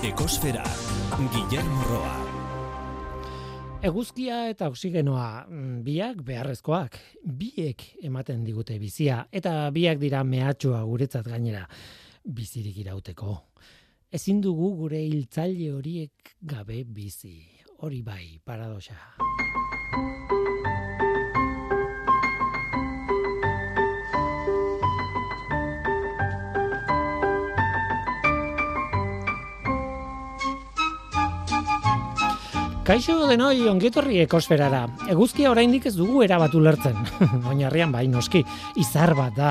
Ekosfera, Guillermo Roa. Eguzkia eta oksigenoa mm, biak beharrezkoak, biek ematen digute bizia, eta biak dira mehatxoa guretzat gainera bizirik irauteko. Ezin dugu gure hiltzaile horiek gabe bizi. Hori bai, paradoxa. Kaixo denoi ongietorri ekosferara. Eguzkia oraindik ez dugu erabatu lertzen. Oinarrian bai noski, izar bat da.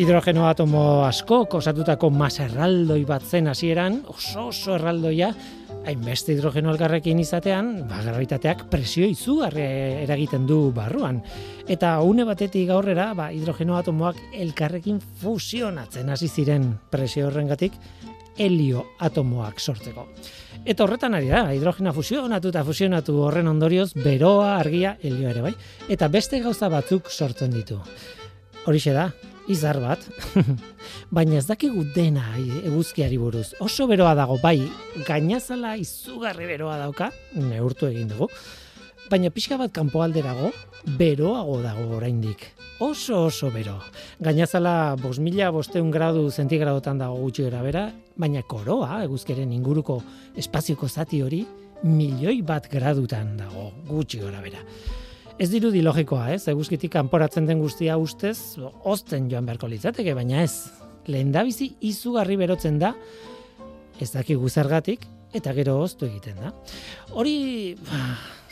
Hidrogeno atomo asko osatutako masa erraldoi bat zen hasieran, oso oso erraldoia, hainbeste hidrogeno elkarrekin izatean, ba, gravitateak presio izugarri eragiten du barruan. Eta une batetik aurrera, ba, hidrogeno atomoak elkarrekin fusionatzen hasi ziren presio horrengatik, helio atomoak sortzeko. Eta horretan ari da, hidrogena fusionatu eta fusionatu horren ondorioz, beroa, argia, helio ere bai, eta beste gauza batzuk sortzen ditu. Horixe da, izar bat, baina ez dakigu dena eguzkiari buruz. Oso beroa dago, bai, gainazala izugarri beroa dauka, neurtu egin dugu, baina pixka bat kanpoalderago, beroago dago oraindik. Oso oso bero. Gainazala bos mila bosteun gradu zentigradotan dago gutxi bera, baina koroa, eguzkeren inguruko espazioko zati hori, milioi bat gradutan dago gutxi gara bera. Ez dirudi logikoa, ez? Eguzkitik kanporatzen den guztia ustez, ozten joan beharko litzateke, baina ez. Lehen izugarri berotzen da, ez dakigu zergatik, eta gero oztu egiten da. Hori, ba,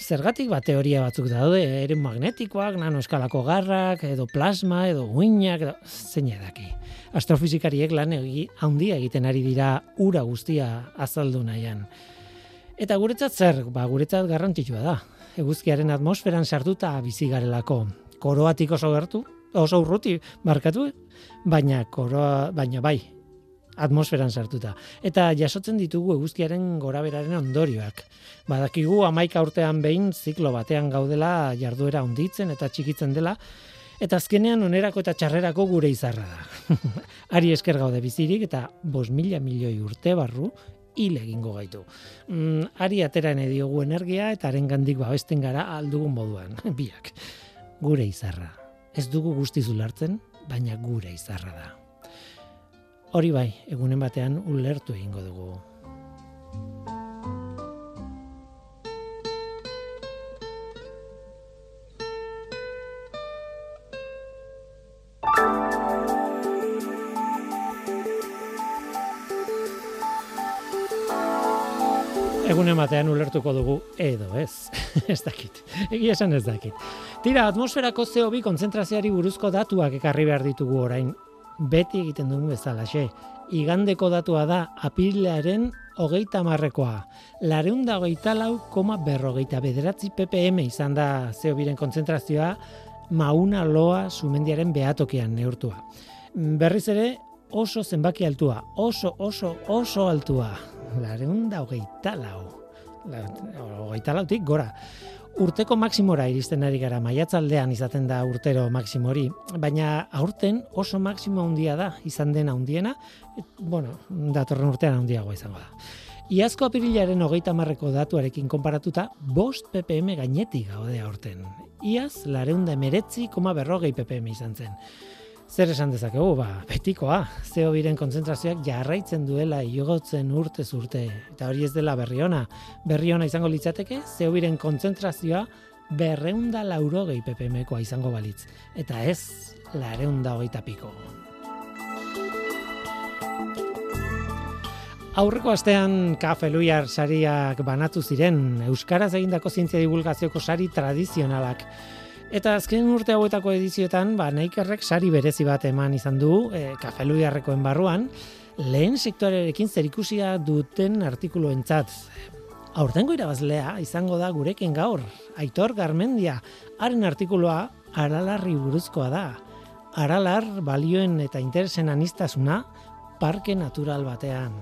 zergatik bat teoria batzuk daude, ere magnetikoak, nanoeskalako garrak, edo plasma, edo uinak, edo zein edaki. Astrofizikariek lan egi, handia egiten ari dira ura guztia azaldu nahian. Eta guretzat zer, ba, guretzat garrantzitsua da. Eguzkiaren atmosferan sartuta bizi garelako. Koroatik oso gertu, oso urruti markatu, baina koroa, baina bai, atmosferan sartuta. Eta jasotzen ditugu eguzkiaren goraberaren ondorioak. Badakigu amaika urtean behin ziklo batean gaudela jarduera onditzen eta txikitzen dela, eta azkenean onerako eta txarrerako gure izarra da. Ari esker gaude bizirik eta bos mila milioi urte barru hil egingo gaitu. Mm, ari ateran ediogu energia eta haren gandik babesten gara aldugun moduan, biak. Gure izarra. Ez dugu guztiz ulartzen, baina gure izarra da. Hori bai, egunen batean ulertu egingo dugu. Egunen batean ulertuko dugu edo ez, ez dakit, egia esan ez dakit. Tira, atmosferako CO2 konzentrazioari buruzko datuak ekarri behar ditugu orain beti egiten dugu bezalaxe. Igandeko datua da apilaren hogeita marrekoa. Lareunda hogeita lau koma berrogeita bederatzi ppm izan da zeobiren konzentrazioa mauna loa sumendiaren behatokian neurtua. Berriz ere oso zenbaki altua, oso oso oso altua. Lareunda hogeita lau. Hogeita lautik gora urteko maksimora iristen ari gara maiatzaldean izaten da urtero maksimori, baina aurten oso maksimo handia da izan dena handiena, bueno, datorren urtean handiagoa izango da. Iazko apirilaren hogeita marreko datuarekin konparatuta, bost ppm gainetik gaude aurten. Iaz, lareunda emeretzi, koma berrogei ppm izan zen. Zer esan dezakegu, ba, betikoa, zeo biren konzentrazioak jarraitzen duela iogotzen urte urte. Eta hori ez dela berriona. Berriona izango litzateke, zeo biren konzentrazioa berreunda laurogei ppmkoa izango balitz. Eta ez, lareunda hogeita piko. Aurreko astean kafe luiar sariak banatu ziren, Euskaraz egindako zientzia divulgazioko sari tradizionalak. Eta azken urte hauetako edizioetan, ba, naikerrek sari berezi bat eman izan du, e, kafeluiarrekoen barruan, lehen sektorerekin zerikusia duten artikulu entzat. Aurtengo irabazlea izango da gurekin gaur, Aitor Garmendia, haren artikuloa aralarri buruzkoa da. Aralar balioen eta interesen anistasuna parke natural batean.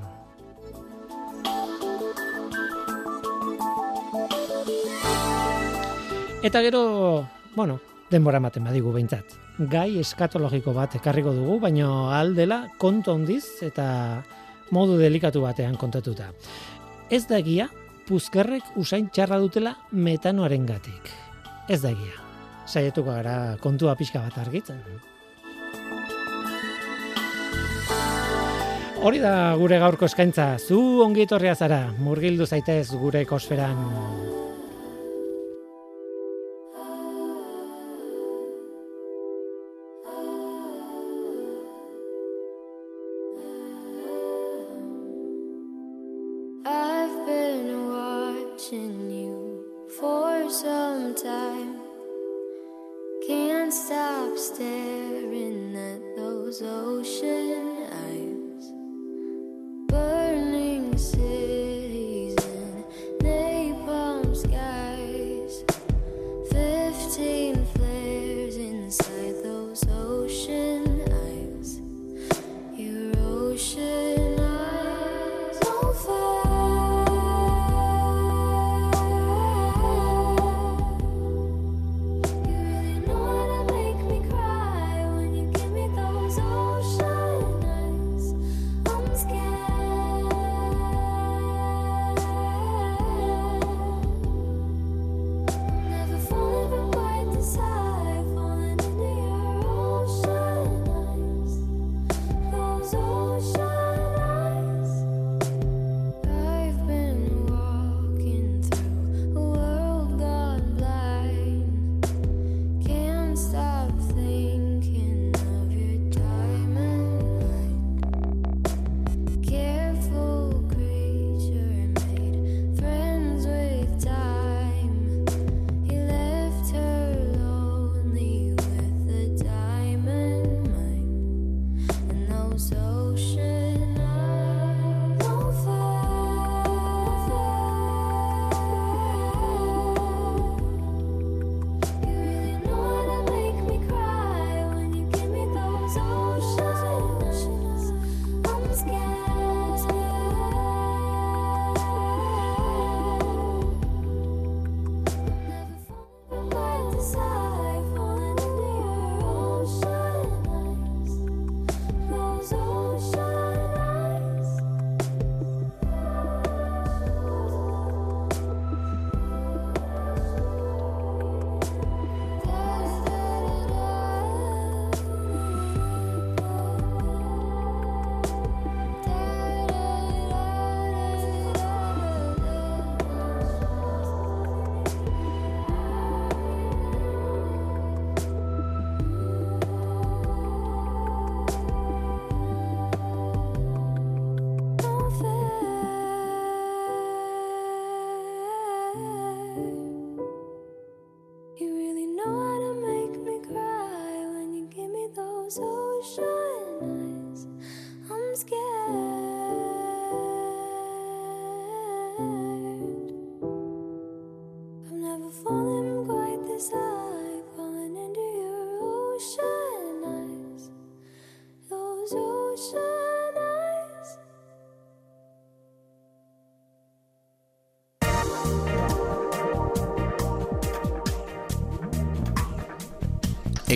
Eta gero bueno, denbora ematen badigu behintzat. Gai eskatologiko bat ekarriko dugu, baina aldela kontu handiz eta modu delikatu batean kontatuta. Ez da egia, puzkerrek usain txarra dutela metanoaren gatik. Ez da egia. Saietuko gara kontua pixka bat argitzen. Hori da gure gaurko eskaintza, zu ongi etorria zara, murgildu zaitez gure ekosferan.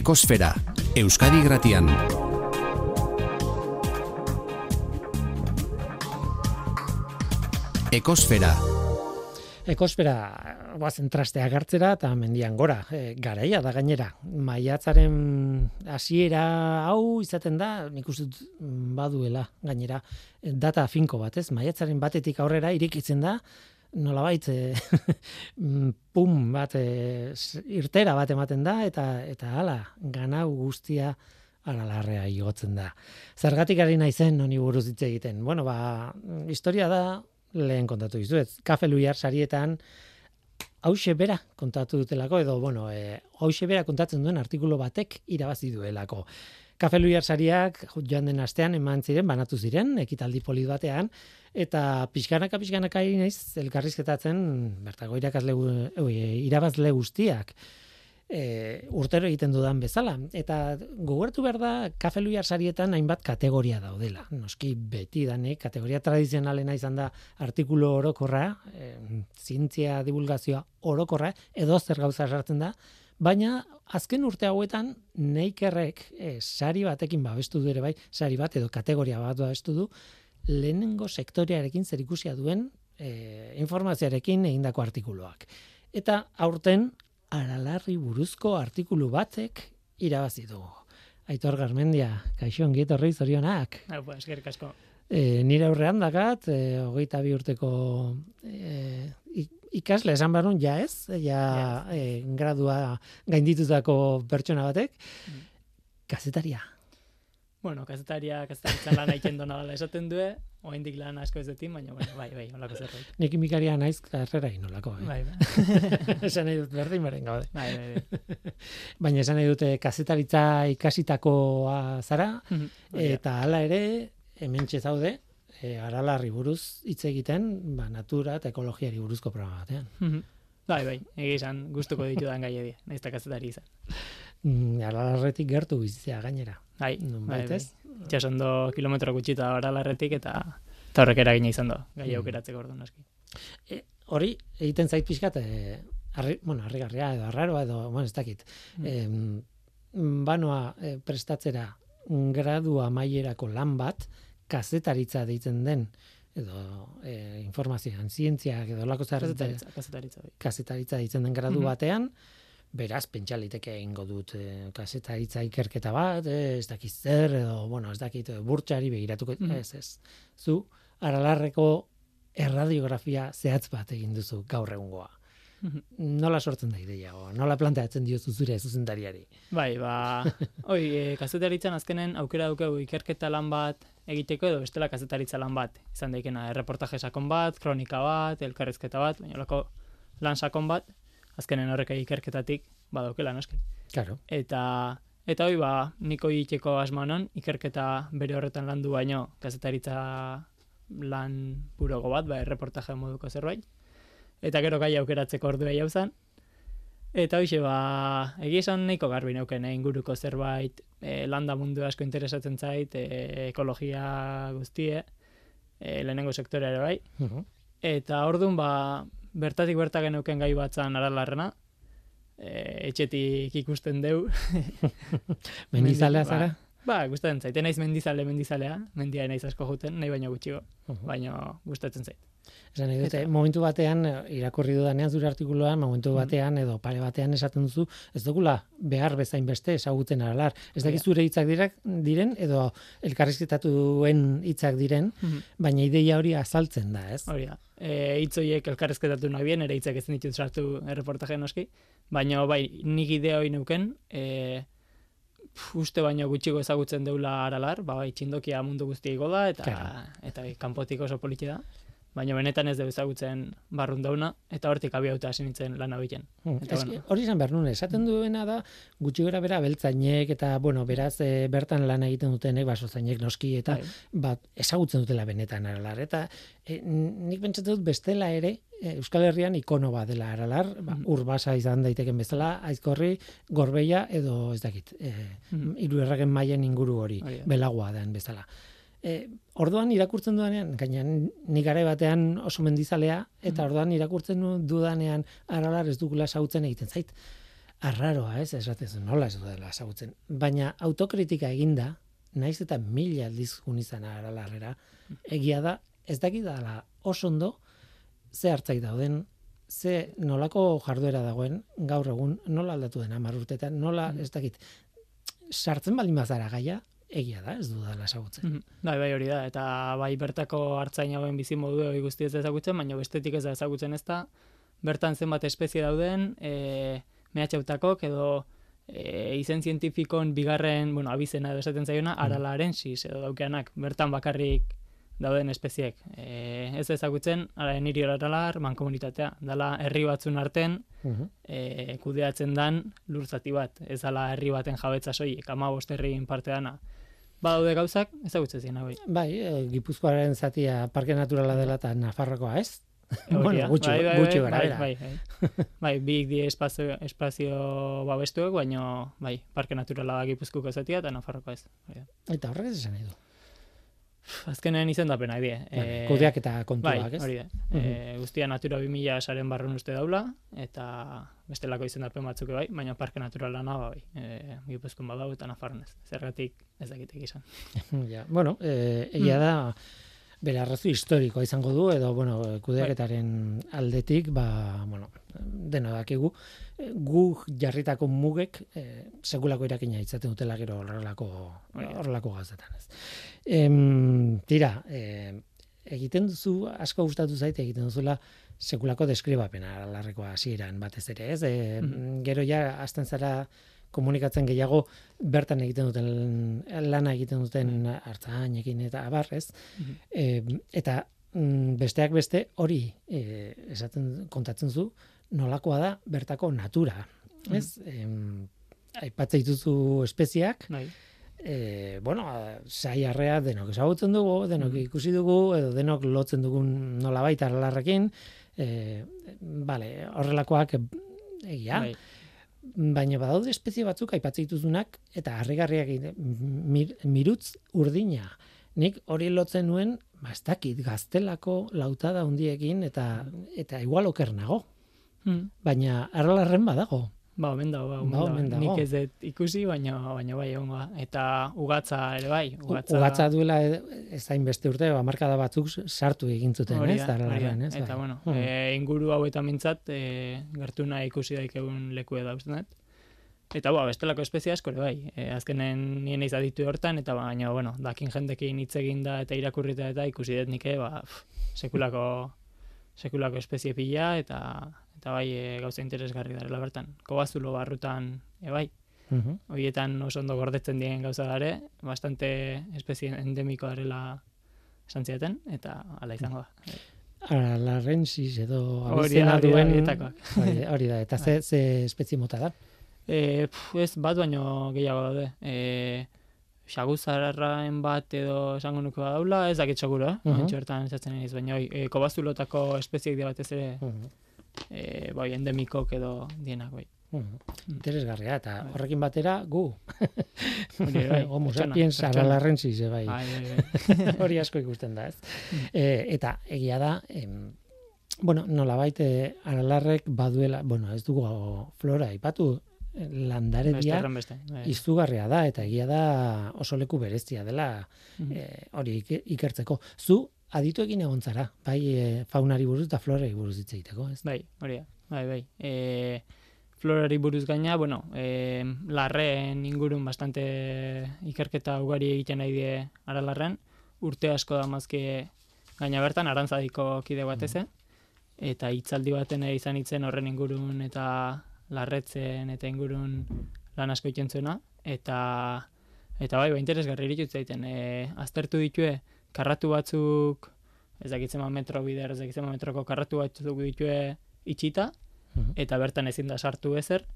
Ekosfera, Euskadi Gratian. Ekosfera, Ekosfera, bazen trastea gartzera eta mendian gora, e, garaia da gainera. Maiatzaren hasiera hau izaten da, nik uste mm, baduela gainera, data finko bat, ez? Maiatzaren batetik aurrera irikitzen da, nolabait e, pum bat e, irtera bat ematen da eta eta hala ganau guztia aralarrea igotzen da. Zergatik ari naizen honi buruz hitz egiten. Bueno, ba, historia da lehen kontatu dizuet. Kafe Luiar sarietan hause bera kontatu dutelako edo bueno, e, hause bera kontatzen duen artikulu batek irabazi duelako. Kafe Luiar sariak joan den astean eman ziren, banatu ziren, ekitaldi polit batean, eta pixkanaka pixkanaka ari naiz elkarrizketatzen bertako irakasle irabazle guztiak e, urtero egiten dudan bezala. Eta gogortu behar da, kafe luiar sarietan hainbat kategoria daudela. Noski beti danek, kategoria tradizionalena izan da artikulu orokorra, e, zientzia divulgazioa orokorra, edo zer gauza sartzen da, baina azken urte hauetan neikerrek e, sari batekin babestu du ere bai, sari bat edo kategoria bat babestu du, lehenengo sektorearekin zerikusia duen e, informazioarekin egindako artikuluak. Eta aurten aralarri buruzko artikulu batek irabazi du. Aitor Garmendia, kaixo ongi etorri zorionak. Hau, ba, eskerrik asko. E, nire aurrean dakat, e, hogeita bi urteko e, ik- ikasle esan behar nun, ja ez, ja e, gradua gainditutako pertsona batek, kazetaria. Bueno, kazetaria, kazetaritza lan egiten dona dela esaten due, oraindik lan asko ez detin, baina, bueno, bai, bai, holako zerbait. Nik kimikaria naiz karrera inolako. Eh? Bai, bai, esan nahi dut berdin beren gaude. bai, bai, bai. Baina esan nahi dute kazetaritza ikasitakoa zara, hori da. eta hala ere, hemen zaude, e, aralarri buruz hitz egiten, ba, natura eta ekologiari buruzko programa batean. Mhm. Bai, bai, egia esan, gustuko ditudan gai edi, nahiz eta kazetari izan. Mm, aralarretik gertu bizitzea gainera. Bai, Nun bai, bai. Itxasondo kilometro gutxita oralarretik eta eta horrek eragina izan do, gai Mm. aukeratzeko orduan aski. E, hori egiten zait pixkat, e, arri, bueno, harrigarria edo arraroa edo, bueno, ez dakit. Mm. Em, banoa e, prestatzera gradua maierako lan bat, kazetaritza deitzen den, edo e, informazioan, zientziak edo lako Kazetaritza, kazetaritza, kazetaritza deitzen den gradu Mhm. batean, beraz, pentsa liteke egingo dut e, kazetaritza ikerketa bat, e, ez dakit zer, edo, bueno, ez dakit burtsari begiratuko, Mhm. ez, ez. Zu, aralarreko erradiografia zehatz bat egin duzu gaur egungoa. Nola sortzen da ideia, o, nola planteatzen diozu zure zuzendariari? Bai, ba, oi, e, kazetaritzan azkenen aukera dukegu ikerketa lan bat egiteko edo bestela kazetaritza lan bat. Izan daikena, erreportaje sakon bat, kronika bat, elkarrezketa bat, baina olako lan sakon bat, azkenen horrek ikerketatik badaukela noski. Claro. Eta eta hoi ba, niko egiteko asmanon, ikerketa bere horretan landu baino kazetaritza lan burogo bat, ba, erreportaje moduko zerbait. Eta gero gai aukeratzeko ordua jau zen. Eta hoxe, ba, egia esan nahiko garbi neuken, eh, inguruko zerbait, e, landa mundu asko interesatzen zait, e, ekologia guztie, e, lehenengo sektorea ere bai. Mhm. Eta orduan, ba, bertatik berta geneuken gai batzan aralarrena, e, etxetik ikusten deu. Mendizalea Mendi- zara? Ba, gustatzen zait, naiz mendizale mendizalea, mendia naiz asko juten, nahi baino gutxigo, baina gustatzen zait. Esan nahi dute, Eta- momentu batean, eh, irakurri dudanean zure artikuluan, momentu Mhm. batean edo pare batean esaten duzu, ez dugula behar bezain beste ezagutzen aralar. Ez dakit Ja. zure hitzak dirak, diren, edo elkarrizketatuen hitzak diren, baina ideia hori azaltzen da, ez? Hori da. E, hitz horiek elkarrezketatu nahi bien, ere hitzak ezin ditut sartu erreportaje noski, baina bai, nik idea hori neuken, e, uste baino gutxigo ezagutzen deula aralar, ba, bai, txindokia mundu guztia igo da, eta, Claro. eta bai, kanpotik oso politi da, baina benetan ez deu ezagutzen barrun eta hortik abiauta hasi nintzen lan. Hmm, Eta eske, bueno. hori izan behar nuen, esaten duena da, gutxi gora bera beltzainek, eta, bueno, beraz, e, bertan lan egiten dutenek, basozainek noski, eta Bai. bat, ezagutzen dutela benetan aralar. Eta e, nik pentsatzen dut bestela ere, e, Euskal Herrian ikono bat dela aralar, ba, Mhm. urbasa izan daiteken bezala, aizkorri, gorbeia, edo ez dakit, e, Mhm. hiru erregen mailen inguru hori, da. belagoa den bezala. E, orduan irakurtzen dudanean, gainean nik gare batean oso mendizalea, eta orduan irakurtzen du- dudanean aralar ez dugula sautzen egiten zait. Arraroa, ez, esatez, nola ez dudala ezagutzen. Baina autokritika eginda, naiz eta mila aldiz izan aralarrera, egia da, ez dakit dala oso ondo, ze hartzai dauden, ze nolako jarduera dagoen, gaur egun, nola aldatu den hamar urtetan, nola, ez dakit, sartzen baldin bazara gaia, egia da, ez dudala ezagutzen. Mhm. Bai, bai, hori da, eta bai bertako hartzain hauen bizi modu hori guzti ez ezagutzen, baina bestetik ez da ezagutzen ez da, bertan zenbat espezie dauden, e, mehatxautakok edo e, izen zientifikon bigarren, bueno, abizena edo esaten zaiona, aralaren sis edo daukeanak, bertan bakarrik dauden espeziek. E, ez ezagutzen, ara niri aralar, mankomunitatea, dala herri batzun arten, Mhm. e, kudeatzen dan lur zati bat, ez dala herri baten jabetza soilik, ama herrien parte dana. Badaude gauzak, ezagutzen ziren bai. Bai, e, Gipuzkoaren zatia parke naturala dela eta Nafarrokoa ez? Bueno, gutxi, bai, bai, gutxi bai, bai, bai, bai. bai, bik die espazio, espazio babestuek, baino, bai, parke naturala da Gipuzkoako zatia eta Nafarrokoa ez. Bai. Eta horrek ez esan nahi du. Azkenean izendapena die. Bai, kudeak eta kontuak, Bai, ez? hori da. E, guztia Natura 2000 saren barrun uste daula, eta bestelako izendapen batzuk bai, baina parke naturala na bai. E, Gipuzkoan badau eta Nafarroan ez. Zergatik ez dakitek izan. ja, bueno, e, egia Mm. da bere arrazu historikoa izango du edo bueno, kudeaketaren aldetik, ba, bueno, dena dakigu eh, gu jarritako mugek eh, sekulako irakina izaten dutela gero horrelako horrelako gazetan, ez. Em, tira, eh, egiten duzu asko gustatu zait egiten duzula sekulako deskribapena larrekoa hasieran batez ere, ez? E, Gero ja hasten zara komunikatzen gehiago bertan egiten duten lana egiten duten hartzainekin eta abar, ez? E, eta mm, besteak beste hori e, esaten kontatzen zu nolakoa da bertako natura, ez? Em, aipatzen dituzu espeziak, Bai. e, bueno, saiarrea denok ezagutzen dugu, denok ikusi dugu, edo denok lotzen dugun nolabait aralarrekin, e, vale, horrelakoak egia, Bai. Baina badaude espezie batzuk aipatzen dituzunak eta harrigarriak mir, mirutz urdina. Nik hori lotzen nuen, ba ez dakit, gaztelako lautada hundiekin eta eta igual oker nago, Hmm. baina aralarren badago. Ba, omen dago, ba, omen Ba, dago. omen dago. Nik ez dut ikusi, baina, baina bai, egongo da. Eta ugatza ere bai. Ugatza, Ugatza duela e- ez hain beste urte, hamarkada batzuk sartu egin zuten, ez? da, da. aralarren, ez? Eta, Bai. bueno, Hmm. e, inguru hauetan mintzat, e, gertuna ikusi daik egun leku da uste dut. Eta, ba, bestelako espezie asko ere bai. E, azkenen nien eiz aditu hortan, eta baina, bueno, dakin jendekin hitz egin da eta irakurrita eta ikusi dut nike, ba, pff, sekulako, sekulako espezie pila, eta, eta bai, e, gauza interesgarri darela bertan. Kobazulo barrutan, e, bai, Mhm. horietan oso ondo gordetzen diren gauza dare, bastante espezie endemikoa darela esan zieten, eta ala izango da. Aralarrensis edo Hori da, abizena hori da, duen hori, da, eta ze, ze espezie mota da? E, pf, ez bat baino gehiago daude. E, xaguzarraen bat edo esango nuke daula, ez dakit seguro, eh? Mhm. Uh bertan esatzen baina e, kobazulotako espeziek dira batez ere, Mhm. E, bai, endemikok edo dienak, bai. Mhm. Interesgarria, eta horrekin batera gu. Hori bai, Homo sapiens eh, bai. Bai, bai, bai. Hori asko ikusten da, ez? E, eta egia da, em, bueno, nolabait eh, aralarrek baduela, bueno, ez dugu flora Beste landaredia erren beste. Bai. izugarria da eta egia da oso leku berezia dela Mhm. eh, hori ik- ikertzeko. Zu aditu egin egon zara, bai eh, faunari buruz eta florari buruz hitz egiteko, ez? Bai, hori da. Bai, bai. E, florari buruz gaina, bueno, e, larreen ingurun bastante ikerketa ugari egiten nahi die aralarren. Urte asko da mazke gaina bertan, arantzadiko kide batez, eta hitzaldi baten izan itzen horren ingurun eta larretzen eta ingurun lan asko egiten zuena. Eta, eta bai, ba, interesgarri iritut zaiten. E, aztertu ditue, karratu batzuk, ez dakitzen metro bider, ez dakitzen metroko karratu batzuk ditue itxita, Mhm. eta bertan ezin da sartu ezer,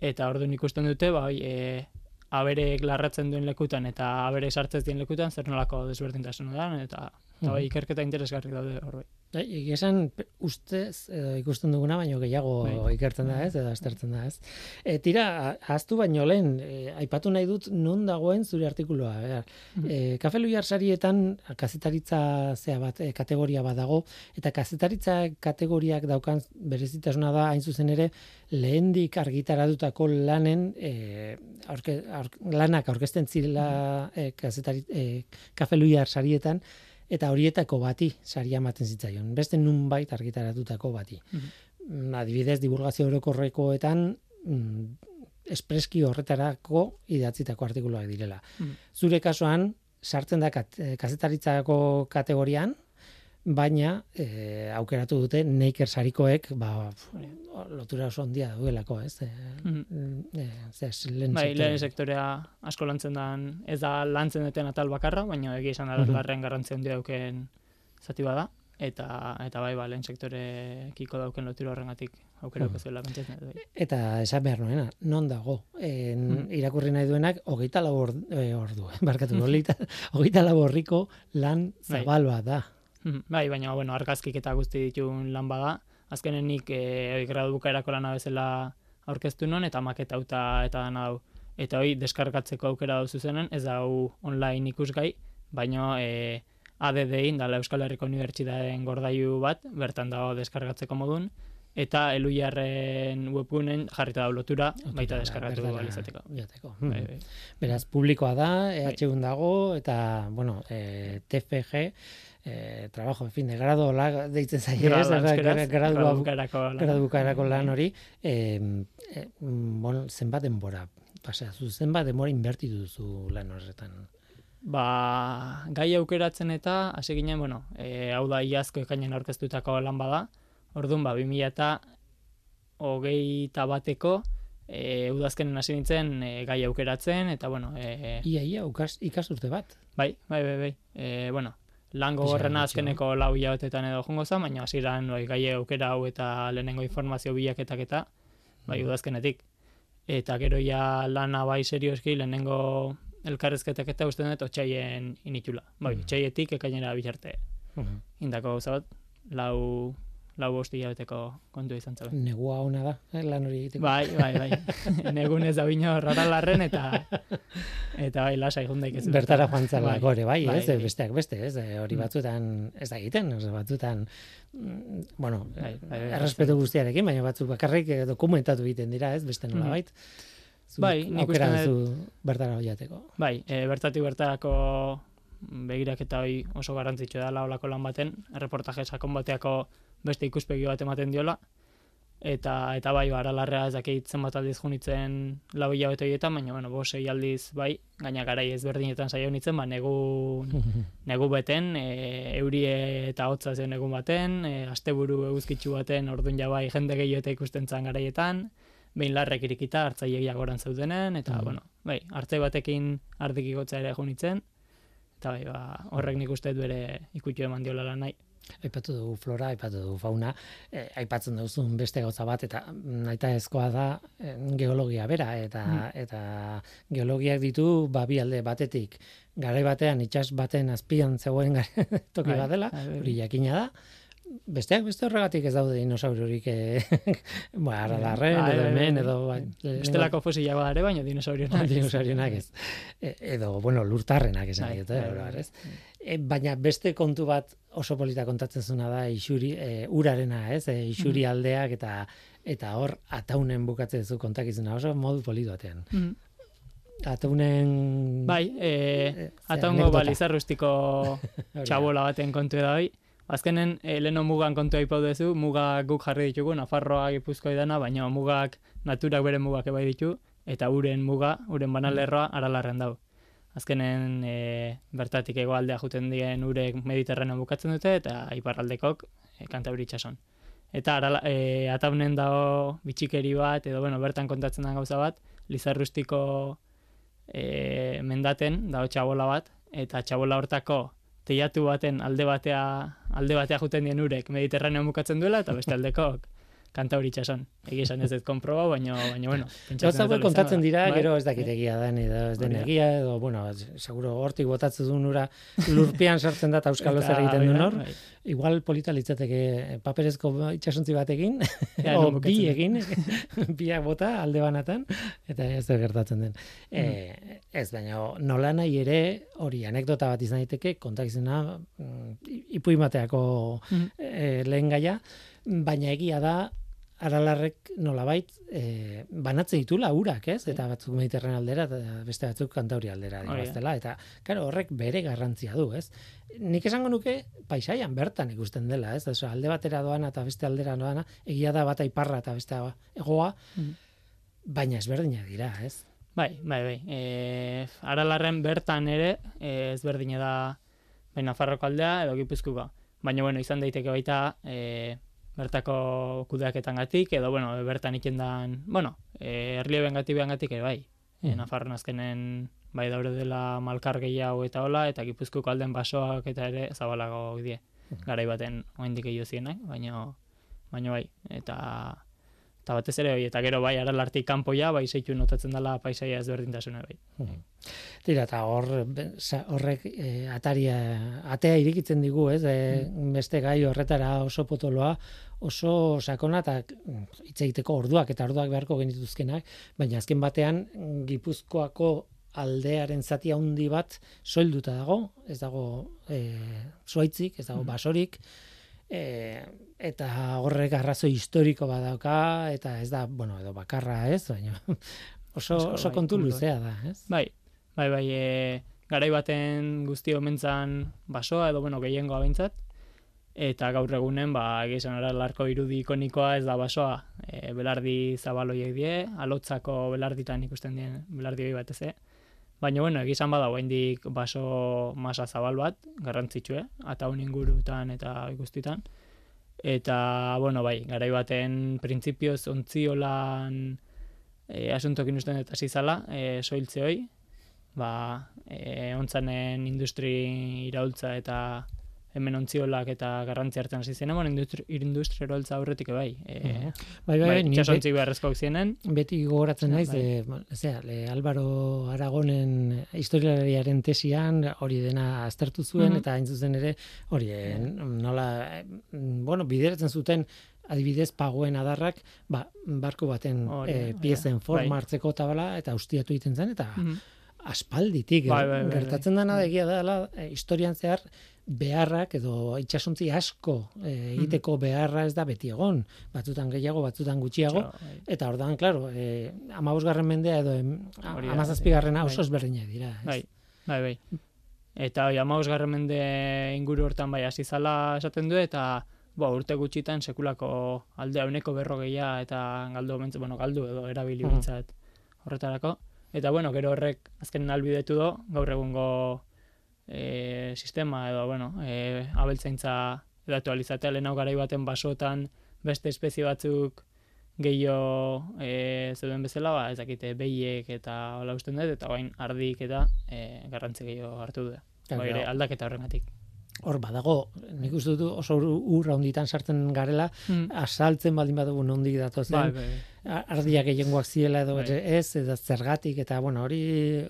eta orduan ikusten dute, bai, e, aberek larratzen duen lekutan eta aberek sartzez dien lekutan zer nolako desberdintasuna da, eta, eta bai, Mhm. ikerketa interesgarri daude hor bai. Egia esan ustez edo ikusten duguna baino gehiago Bai. ikertzen da, ez? Edo aztertzen da, ez? E, tira, ahaztu baino lehen, e, aipatu nahi dut non dagoen zure artikulua. Ea. E, Kafe Luiar sarietan kazetaritza zea bat, e, kategoria bat dago, eta kazetaritza kategoriak daukan berezitasuna da, hain zuzen ere, lehendik argitaratutako lanen, e, aurke, aurk, lanak aurkezten zirela e, kazetari, e, Kafe Luiar sarietan, eta horietako bati saria ematen zitzaion. Beste nunbait argitaratutako bati. Mm, Adibidez, divulgazio orokorrekoetan mm, espreski horretarako idatzitako artikuluak direla. Mhm. Zure kasuan, sartzen da kat, eh, kazetaritzako kategorian, baina eh, aukeratu dute Naker sarikoek ba, lotura oso handia duelako, ez? Eh, Mhm. eh, zez, lehen Bai, sektorean. lehen sektorea asko lantzen dan, ez da lantzen duten atal bakarra, baina egia esan Mhm. larren garrantzia handia dauken zati bada, eta eta bai, ba, lehen sektorekiko dauken lotura horrengatik aukera mm. zuela pentsatzen dut. Bai. Eta esan behar nuena, non dago? En, Mhm. Irakurri nahi duenak, hogeita lau ordu, eh, ordu eh, barkatu, hogeita, lau orriko lan Bai. zabal bat da. Bai, baina, bueno, argazkik eta guzti ditun lan bada. Azkenen nik e, gradu bukaerako lana bezala aurkeztu non, eta maketa uta eta dana hau. Eta hoi, deskargatzeko aukera dau zuzenen, ez da hau online ikusgai, baina e, ADD-in, dala Euskal Herriko Unibertsitateen gordailu bat, bertan dago deskargatzeko modun, eta eluiarren webgunen jarrita da lotura, baita deskargatu alizateko. Jateko. Bai, Mhm. bai. Beraz, publikoa da, Bai. EH dago, eta, bueno, e, TFG, e, trabajo, en fin, de grado la, deitzen zaie, ez? Gradu, Gra- euskaraz, gra- gradua gradu bu- bukaerako lana. gradu bukaerako lan hori, e, e, bueno, zenbat denbora paseazu, zenbat denbora inbertitu duzu lan horretan. Ba, gai aukeratzen eta hasi ginen, bueno, e, hau da iazko ekainen aurkeztutako lan bada. Orduan, ba, 2000 eta hogeita bateko e, udazkenen hasi nintzen e, gai aukeratzen, eta bueno, e, Ia, ia, ukas, ikasturte bat. bai, bai, bai, bai. E, bueno, lan Pixka gogorrena gutxi, azkeneko lau hilabetetan edo jongo zen, baina hasieran bai, gai aukera hau eta lehenengo informazio bilaketak eta bai Mm. udazkenetik. Eta gero ja lana bai serioski lehenengo elkarrezketak eta uste dut otxaien initula. Bai, Mm. otxaietik ekainera bitarte indako gauza bat, lau, lau bosti hilabeteko kontu izan zaben. Negua ona da, eh, lan hori egiteko. Bai, bai, bai. Negun ez da bino raralarren eta eta bai lasai jundaik ez. Bertara joan zela Bai, gore, bai, bai, ez, bai. besteak beste, ez, eh, hori Mm. batzuetan ez da egiten, ez batzuetan, mm, bueno, Bai, bai, bai, errespetu guztiarekin, baina batzuk bakarrik eh, dokumentatu egiten dira, ez, beste nola Mhm. bait. Bai, nik uste duzu bertara joateko. Bai, e, bertatik bertarako begiraketa hori oso garrantzitsua da olako lan baten, erreportaje sakon bateako beste ikuspegi bat ematen diola, eta eta bai, aralarrea ez dakit zenbat aldiz junitzen lau hilabete horietan, baina, bueno, bo, sei aldiz, bai, gaina garai ezberdinetan saio nitzen, ba, negu, negu beten, e, eurie eta hotza zen egun baten, e, asteburu eguzkitzu baten, orduan ja bai, jende gehiago eta ikusten zan garaietan, behin larrek irikita, hartzailegiak goran zeudenen, eta, Mhm. bueno, bai, hartzai batekin ardik igotza ere junitzen, eta bai, ba, horrek nik uste bere ikutxo eman diola lan nahi. Aipatu dugu flora, aipatu dugu fauna, eh, aipatzen duzun beste gauza bat, eta naita ezkoa da eh, geologia bera, eta, Mm. eta geologiak ditu ba, bi alde batetik, garai batean itsas baten azpian zegoen toki Bai, bat dela, bai, bai. hori jakina da, besteak beste horregatik ez daude dinosaurorik eh, ba, aralarren, Bai, edo bai, hemen, bai. edo ba, Bestelako fosila bada ere, baina dinosaurionak. ez. dinosaurionak ez. E, edo, bueno, lurtarrenak esan Bai, bai, bai, har, ez? E, baina beste kontu bat oso polita kontatzen zuna da isuri, e, urarena, ez? E, isuri aldeak eta eta hor ataunen bukatzen zu kontakizuna oso modu polito batean. Mhm. Ataunen Bai, e, ze ataungo balizarrustiko txabola baten kontu da hoi. Azkenen, e, leheno mugan kontu aipau duzu, mugak guk jarri ditugu, Nafarroa gipuzkoa idana, baina mugak, naturak bere mugak ebai ditu, eta uren muga, uren banalerroa, aralarren dau. Azkenen, e, bertatik egoaldea juten dien urek mediterraneo bukatzen dute, eta iparraldekok e, kantabri itxason. Eta arala, e, ataunen dago bitxikeri bat, edo bueno, bertan kontatzen den gauza bat, lizarrustiko e, mendaten dago txabola bat, eta txabola hortako teiatu baten alde batea alde batea juten dien urek mediterraneo bukatzen duela, eta beste aldekok kantauri itxason. Egia esan ez dut konproba, baina, baina bueno. Gauza hauek hala kontatzen da. dira, Bai? gero ez dakit egia den edo ez den Hori da. egia edo bueno, seguro hortik botatzen duen ura lurpean sartzen da eta euskalo zer egiten duen bai, hor. bai. Igual polita litzateke paperezko itsasontzi batekin, Ja, o bi egin, biak bota alde banatan, eta ez zer gertatzen den. E, ez, baina nola nahi ere, hori anekdota bat izan daiteke, kontakizuna mm, ipuimateako Mhm. e, lehen gaia, baina egia da, aralarrek nolabait e, banatzen ditula urak, ez? Eta batzuk mediterran aldera, eta beste batzuk kantauri aldera dibaztela, eta claro, horrek bere garrantzia du, ez? Nik esango nuke paisaian bertan ikusten dela, ez? Oso, alde batera doana eta beste aldera doana, egia da bata iparra eta beste egoa, Mhm. baina ezberdinak dira, ez? Bai, bai, bai. E, aralarren bertan ere, e, ezberdina da bai Nafarroko aldea edo Gipuzkoa. Baina, bueno, izan daiteke baita e, bertako kudeaketangatik edo, bueno, bertan ikendan, bueno, e, erlieben gati ere bai. E, Mhm. Nafarroan azkenen bai daure dela malkar gehiago eta hola, eta Gipuzkoako alden basoak eta ere zabalago die. Garai baten oindik egio zienak, baina, baina bai, eta eta batez ere hoi, eta gero bai aralartik kanpoia, bai zeitu notatzen dela paisaia ezberdintasuna bai. Tira, eta hor, horrek e, ataria, atea irikitzen digu, ez? E, beste gai horretara oso potoloa, oso sakona eta mm, hitz egiteko orduak eta orduak beharko genituzkenak, baina azken batean Gipuzkoako aldearen zati handi bat soilduta dago, ez dago e, zuaitzik, ez dago basorik, e, eta horrek arrazoi historiko badauka, eta ez da, bueno, edo bakarra ez, baina oso, oso bai, kontu luzea da, ez? Bai, bai, bai, e, garai baten guzti omentzan basoa edo bueno, gehiengoa behintzat, eta gaur egunen ba egizan aralarko irudi ikonikoa ez da basoa. E, belardi zabaloiek die, alotzako belarditan ikusten dien belardi hori batez ere. Baina, bueno, egizan bada oraindik baso masa zabal bat, garrantzitsue, eta un ingurutan eta guztitan. Eta, bueno, bai, garai baten printzipioz ontziolan e, asuntokin usten eta zizala, e, soiltze hoi, ba, e, ontzanen industri iraultza eta hemen ontziolak eta garrantzi hartzen hasi ziren, bueno, industri, industri iraultza aurretik bai. E, Bai, bai, bai, bai, itxasontzik beharrezkoak zienen, beti gogoratzen naiz, Bai. e, bueno, zera, le, Álvaro Aragonen historialariaren tesian hori dena aztertu zuen, Mhm. eta hain zuzen ere, hori, e, nola, e, mm, bueno, bideratzen zuten, adibidez, pagoen adarrak, ba, barko baten Hori, e, hori piezen forma bai. hartzeko tabala, eta ustiatu egiten zen, eta Mhm. aspalditik, Bai, eh, bai, bai, bai. gertatzen dena da egia dela, historian zehar, beharrak edo itsasontzi asko e, egiteko beharra ez da beti egon, batzutan gehiago, batzutan gutxiago, bai. Eta ordan, claro, eh, amabosgarren mendea edo em, da, amazazpigarrena bai. oso ezberdinak dira. ez? Bai, bai, bai. Eta oi, amausgarren mende inguru hortan bai hasi zala esaten du, eta bo, urte gutxitan sekulako aldea uneko berrogeia eta galdu, mentz, bueno, galdu edo erabili bintzat horretarako. Eta bueno, gero horrek azken albidetu do, gaur egungo e, sistema edo, bueno, e, abeltzaintza edatu alizatea, lehen hau garai baten basotan beste espezie batzuk gehiago e, zeuden bezala, ba, ez dakite behiek eta hola usten dut, eta bain ardik eta e, garrantzi gehiago hartu du. Ba, claro. aldaketa horrengatik. Hor badago, nik uste dut oso ur- urra honditan sartzen garela, asaltzen baldin badugu nondik datozen, Bai, bai, a- ardiak gehiengoak ziela edo Bai. ez, edo zergatik, eta bueno, hori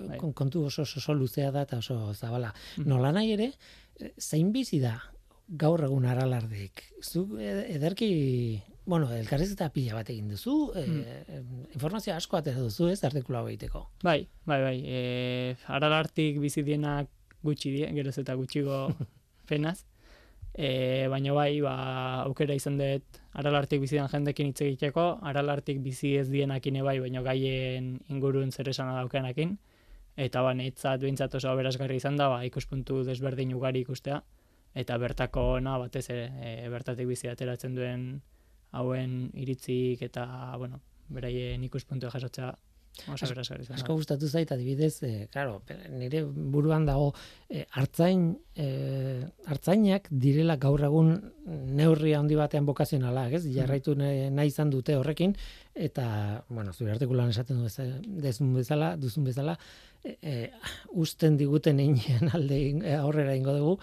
Bai. kon- kontu oso, oso, oso luzea da eta oso zabala. Mhm. Nola nahi ere, eh, zein bizi da gaur egun aralardek? Zu eh, ederki, bueno, elkarrizketa pila bat egin duzu, eh, Hmm. informazio asko atera duzu ez, artikulu hau egiteko. Bai, bai, bai. E, aralartik bizi dienak gutxi die, geroz eta gutxigo penaz. E, baina bai, ba, aukera izan dut aralartik bizi den jendekin hitz egiteko, aralartik bizi ez dienakin bai, baina gaien ingurun zer esana daukenakin. Eta ba, netzat behintzat oso aberasgarri izan da, ba, ikuspuntu desberdin ugari ikustea. Eta bertako na batez ere, e, bertatik bizi ateratzen duen hauen iritzik eta, bueno, beraien ikuspuntua jasotzea izan da. Asko gustatu zait adibidez, eh, claro, nire buruan dago eh, artzain eh, artzainak direla gaur egun neurri handi batean bokazionalak, ez? Jarraitu nahi, nahi izan dute horrekin eta bueno, zure artikulan esaten du bezala, duzun bezala, eh, eh, usten diguten einean alde aurrera ingo dugu.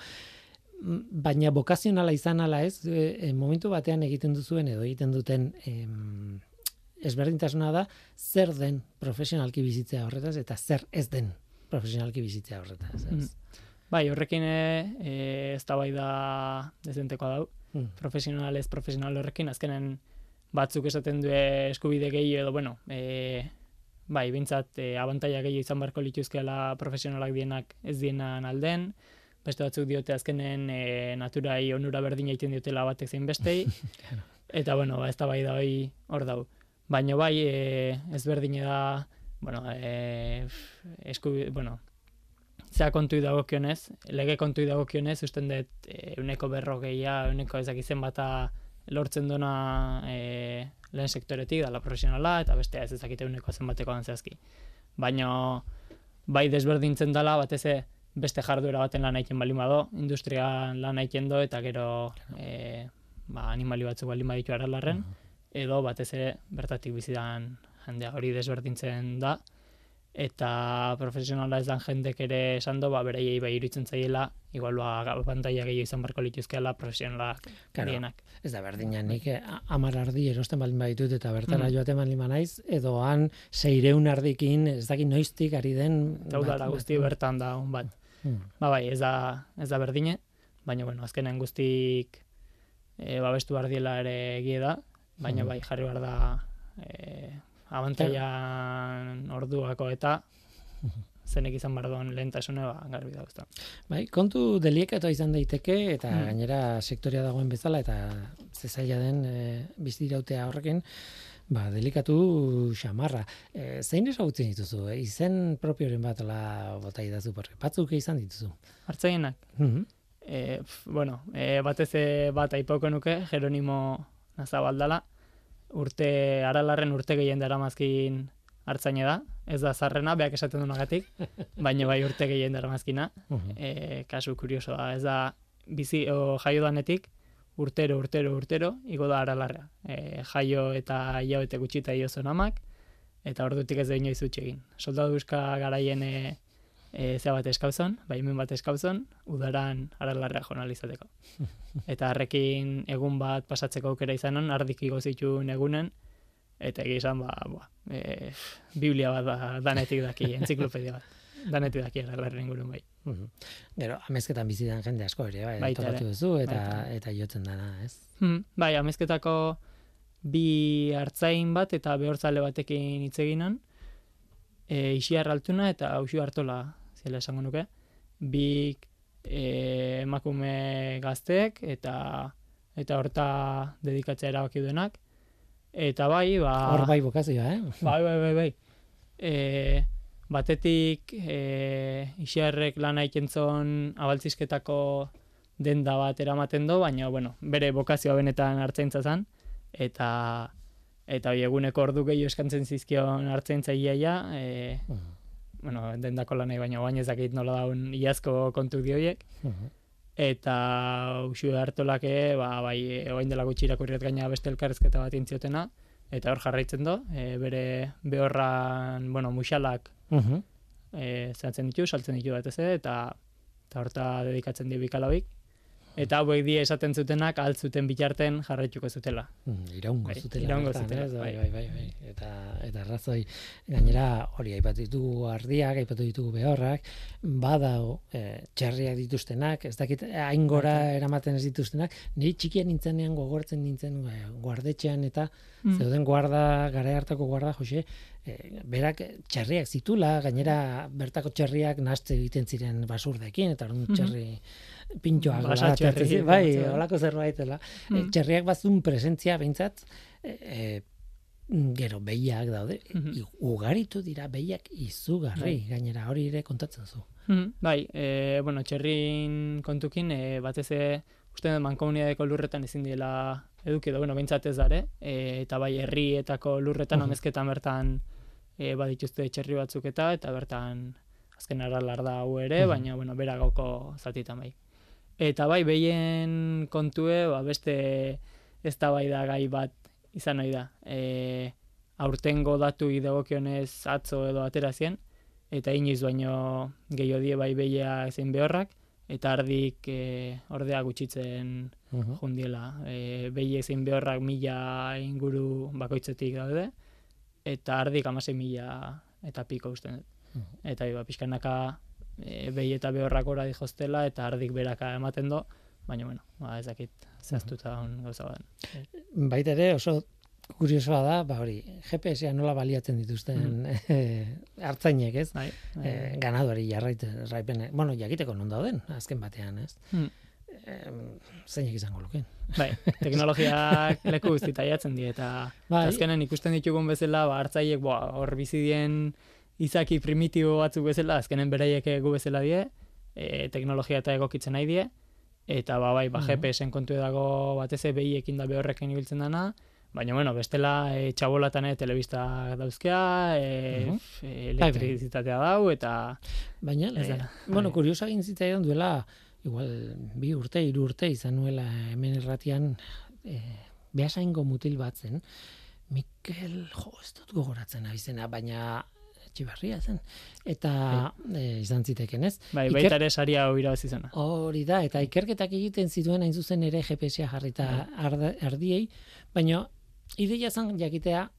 Mm, Baina bokazionala izan ala ez, eh, momentu batean egiten duzuen edo egiten duten em, ezberdintasuna da zer den profesionalki bizitzea horretaz eta zer ez den profesionalki bizitzea horretaz. Ez? Mm. Bai, horrekin e, ez da bai da dezentekoa dau. Mm. Profesional ez profesional horrekin, azkenen batzuk esaten du eskubide gehiago edo, bueno, e, bai, bintzat e, abantaia gehiago izan barko lituzkeela profesionalak dienak ez dienan alden, beste batzuk diote azkenen e, naturai onura berdina egiten diotela batek zein bestei, eta bueno, ba, ez da bai da hoi hor dau. Baina bai, e, ezberdine da, bueno, e, eskubi, bueno, zea kontu dagokionez, lege kontu dagokionez, usten dut e, uneko berrogeia, uneko ezakizen bata lortzen dona e, lehen sektoretik, dala profesionala, eta bestea ez ezakite uneko zenbateko zehazki. Baina bai desberdintzen dala, batez beste jarduera baten lan egiten baldin bado, industrian lan egiten do, eta gero e, ba, animali batzuk baldin baditu aralarren, edo batez ere bertatik bizidan jendea hori desberdintzen da, eta profesionala ez dan jendek ere esan do, ba, beraiei bai iruditzen zaiela, igual ba, pantaila gehiago izan barko lituzkeela profesionalak Claro. Ez da berdina, nik eh, amar ardi erosten baldin baditut eta bertara Mm. joaten baldin banaiz, edo han seireun ardikin, ez dakit noiztik ari den... Udara bat- guzti bertan da, un bat. Mm. Ba bai, ez da, ez da berdine, baina bueno, azkenen guztik e, babestu behar diela ere egie da, baina Mhm. bai jarri behar da e, abantailan orduako eta zenek izan behar duen lehentasune ba, garbi da guztan. Bai, kontu deliekatoa izan daiteke eta Mm. gainera sektorea dagoen bezala eta zezaila den e, bizirautea horrekin, Ba, delikatu xamarra. E, zein ezagutzen dituzu? E, izen propioren bat la bota idazu porre. Batzuk izan dituzu. Hartzainak, Mhm. e, pf, bueno, e, batez bat aipoko nuke, Jeronimo Nazabaldala, urte, aralarren urte gehien daramazkin hartzaine da, ez da zarrena, beak esaten dunagatik, baina bai urte gehien daramazkina, Mhm. e, kasu kuriosoa, ez da bizi o, jaio danetik, urtero, urtero, urtero, igo da aralarra. E, jaio eta hilabete gutxita io zuen amak, eta ordutik ez da inoiz utzi egin. Soldadu euska garaien e, e, zea bat eskauzon, baimen bat eskauzon, udaran aralarra jonalizateko. Eta harrekin egun bat pasatzeko aukera izanon, ardik igo zituen egunen, eta egia esan, ba, ba, e, biblia bat da, danetik daki, entziklopedia bat. Danetik daki aralarren ingurun bai. Gero, amezketan bizi den jende asko ere, bai, Baita topatu duzu, eta, Baita eta jotzen dana, ez? Hmm, bai, amezketako bi hartzain bat eta behortzale batekin hitz eginan, e, isiar altuna eta auxu hartola zela esango nuke. Bi e, emakume gazteek eta eta horta dedikatzea erabaki duenak. Eta bai, ba... Hor bai bokazioa, eh? Bai, bai, bai, bai. E, batetik e, isiarrek lan aikentzon abaltzizketako denda bat eramaten do, baina, bueno, bere bokazioa benetan hartzaintza zen, eta eta oi, eguneko ordu gehiago eskantzen zizkion hartzaintzaileia, e, Mhm. Bueno, dendako lanei baina baina ez dakit nola daun iazko kontu dioiek, Mhm. eta usu hartolake, ba, bai, oain dela gutxi irakurriet gaina beste elkarrezketa bat intziotena, eta hor jarraitzen do, e, bere behorran, bueno, muxalak Mhm. e, zehatzen ditu, saltzen ditu batez eta, eta horta dedikatzen dio bikalabik. Eta hauek die esaten zutenak altzuten bitarten jarraituko zutela. Mm, iraungo Bai, zutela. iraungo zutela? Bai, bai. bai, bai, bai. Eta, eta arrazoi, gainera hori aipatu ditugu ardiak, aipatu ditugu behorrak, badao e, txerriak dituztenak, ez dakit hain gora eramaten ez dituztenak, ni txikian nintzenean gogortzen nintzen e, guardetxean eta Mm. zeuden guarda, gara hartako guarda, Jose, e, berak txerriak zitula, gainera bertako txerriak naste egiten ziren basurdekin, eta orduan Mhm. txerri pintxoak Basa txerri, bai, holako zerbaitela. E, Mm. txerriak bazun presentzia behintzat, e, e, gero behiak daude, Mhm. I- ugaritu dira behiak izugarri, gainera hori ere kontatzen zu. Mhm, Bai, e, bueno, txerrin kontukin, e, batez ere, uste dut mankomuniadeko lurretan ezin diela eduki edo, bueno, behintzat ez dare, e, eta bai herrietako lurretan, Mhm. amezketan bertan e, badituzte txerri batzuk eta, eta bertan azken aralar da hau ere, Mhm. baina, bueno, bera gauko zatitan bai. Eta bai, behien kontue, ba, beste ez da gai bat izan ohi da. E, aurtengo datu idegokionez atzo edo atera zien, eta inoiz baino gehiago die bai behia zein behorrak, eta ardik e, ordea gutxitzen Mhm. jundiela. E, behiek zein behorrak mila inguru bakoitzetik daude, eta ardik amasei mila eta piko usten dut. Mhm. Eta iba, pixkanaka e, behi eta behorrak ora dijostela, eta ardik beraka ematen do, baina, bueno, ba, ez dakit zehaztuta on gauza baden. Baita ere oso kuriosoa da, ba hori, GPS-a nola baliatzen dituzten eh, hartzainek, ez? Bai, E, ganaduari jarraiten, raipene, bueno, jakiteko non dauden, azken batean, ez? Hmm. Em, zeinek izango lukeen. Bai, teknologiak leku guztita jatzen die eta Bai. azkenen ikusten ditugun bezala, ba hartzaiek boa, hor bizi dien izaki primitibo batzuk bezala, azkenen beraiek gu bezala die, e, teknologia eta egokitzen nahi die, eta ba bai, ba Mhm. GPS-en kontu dago batez ere behiekin da behorrekin ibiltzen dana, baina bueno, bestela e, txabolatan ere telebista dauzkea, e, Mhm. f- e, elektrizitatea dau, eta Baina, Ez da. bueno, Bai. kuriosa egin zitzaidan duela, igual, bi urte, hiru urte izan nuela hemen erratian, eh, behasaingo mutil bat zen, Mikel, jo, ez dut gogoratzen abizena, baina txibarria zen. Eta eh, izan ziteken ez. bai, Iker- baita ere saria hau irabazi zena. Hori da, eta ikerketak egiten zituen hain zuzen ere GPS-a jarrita arda- ardiei, baina ideia zen jakitea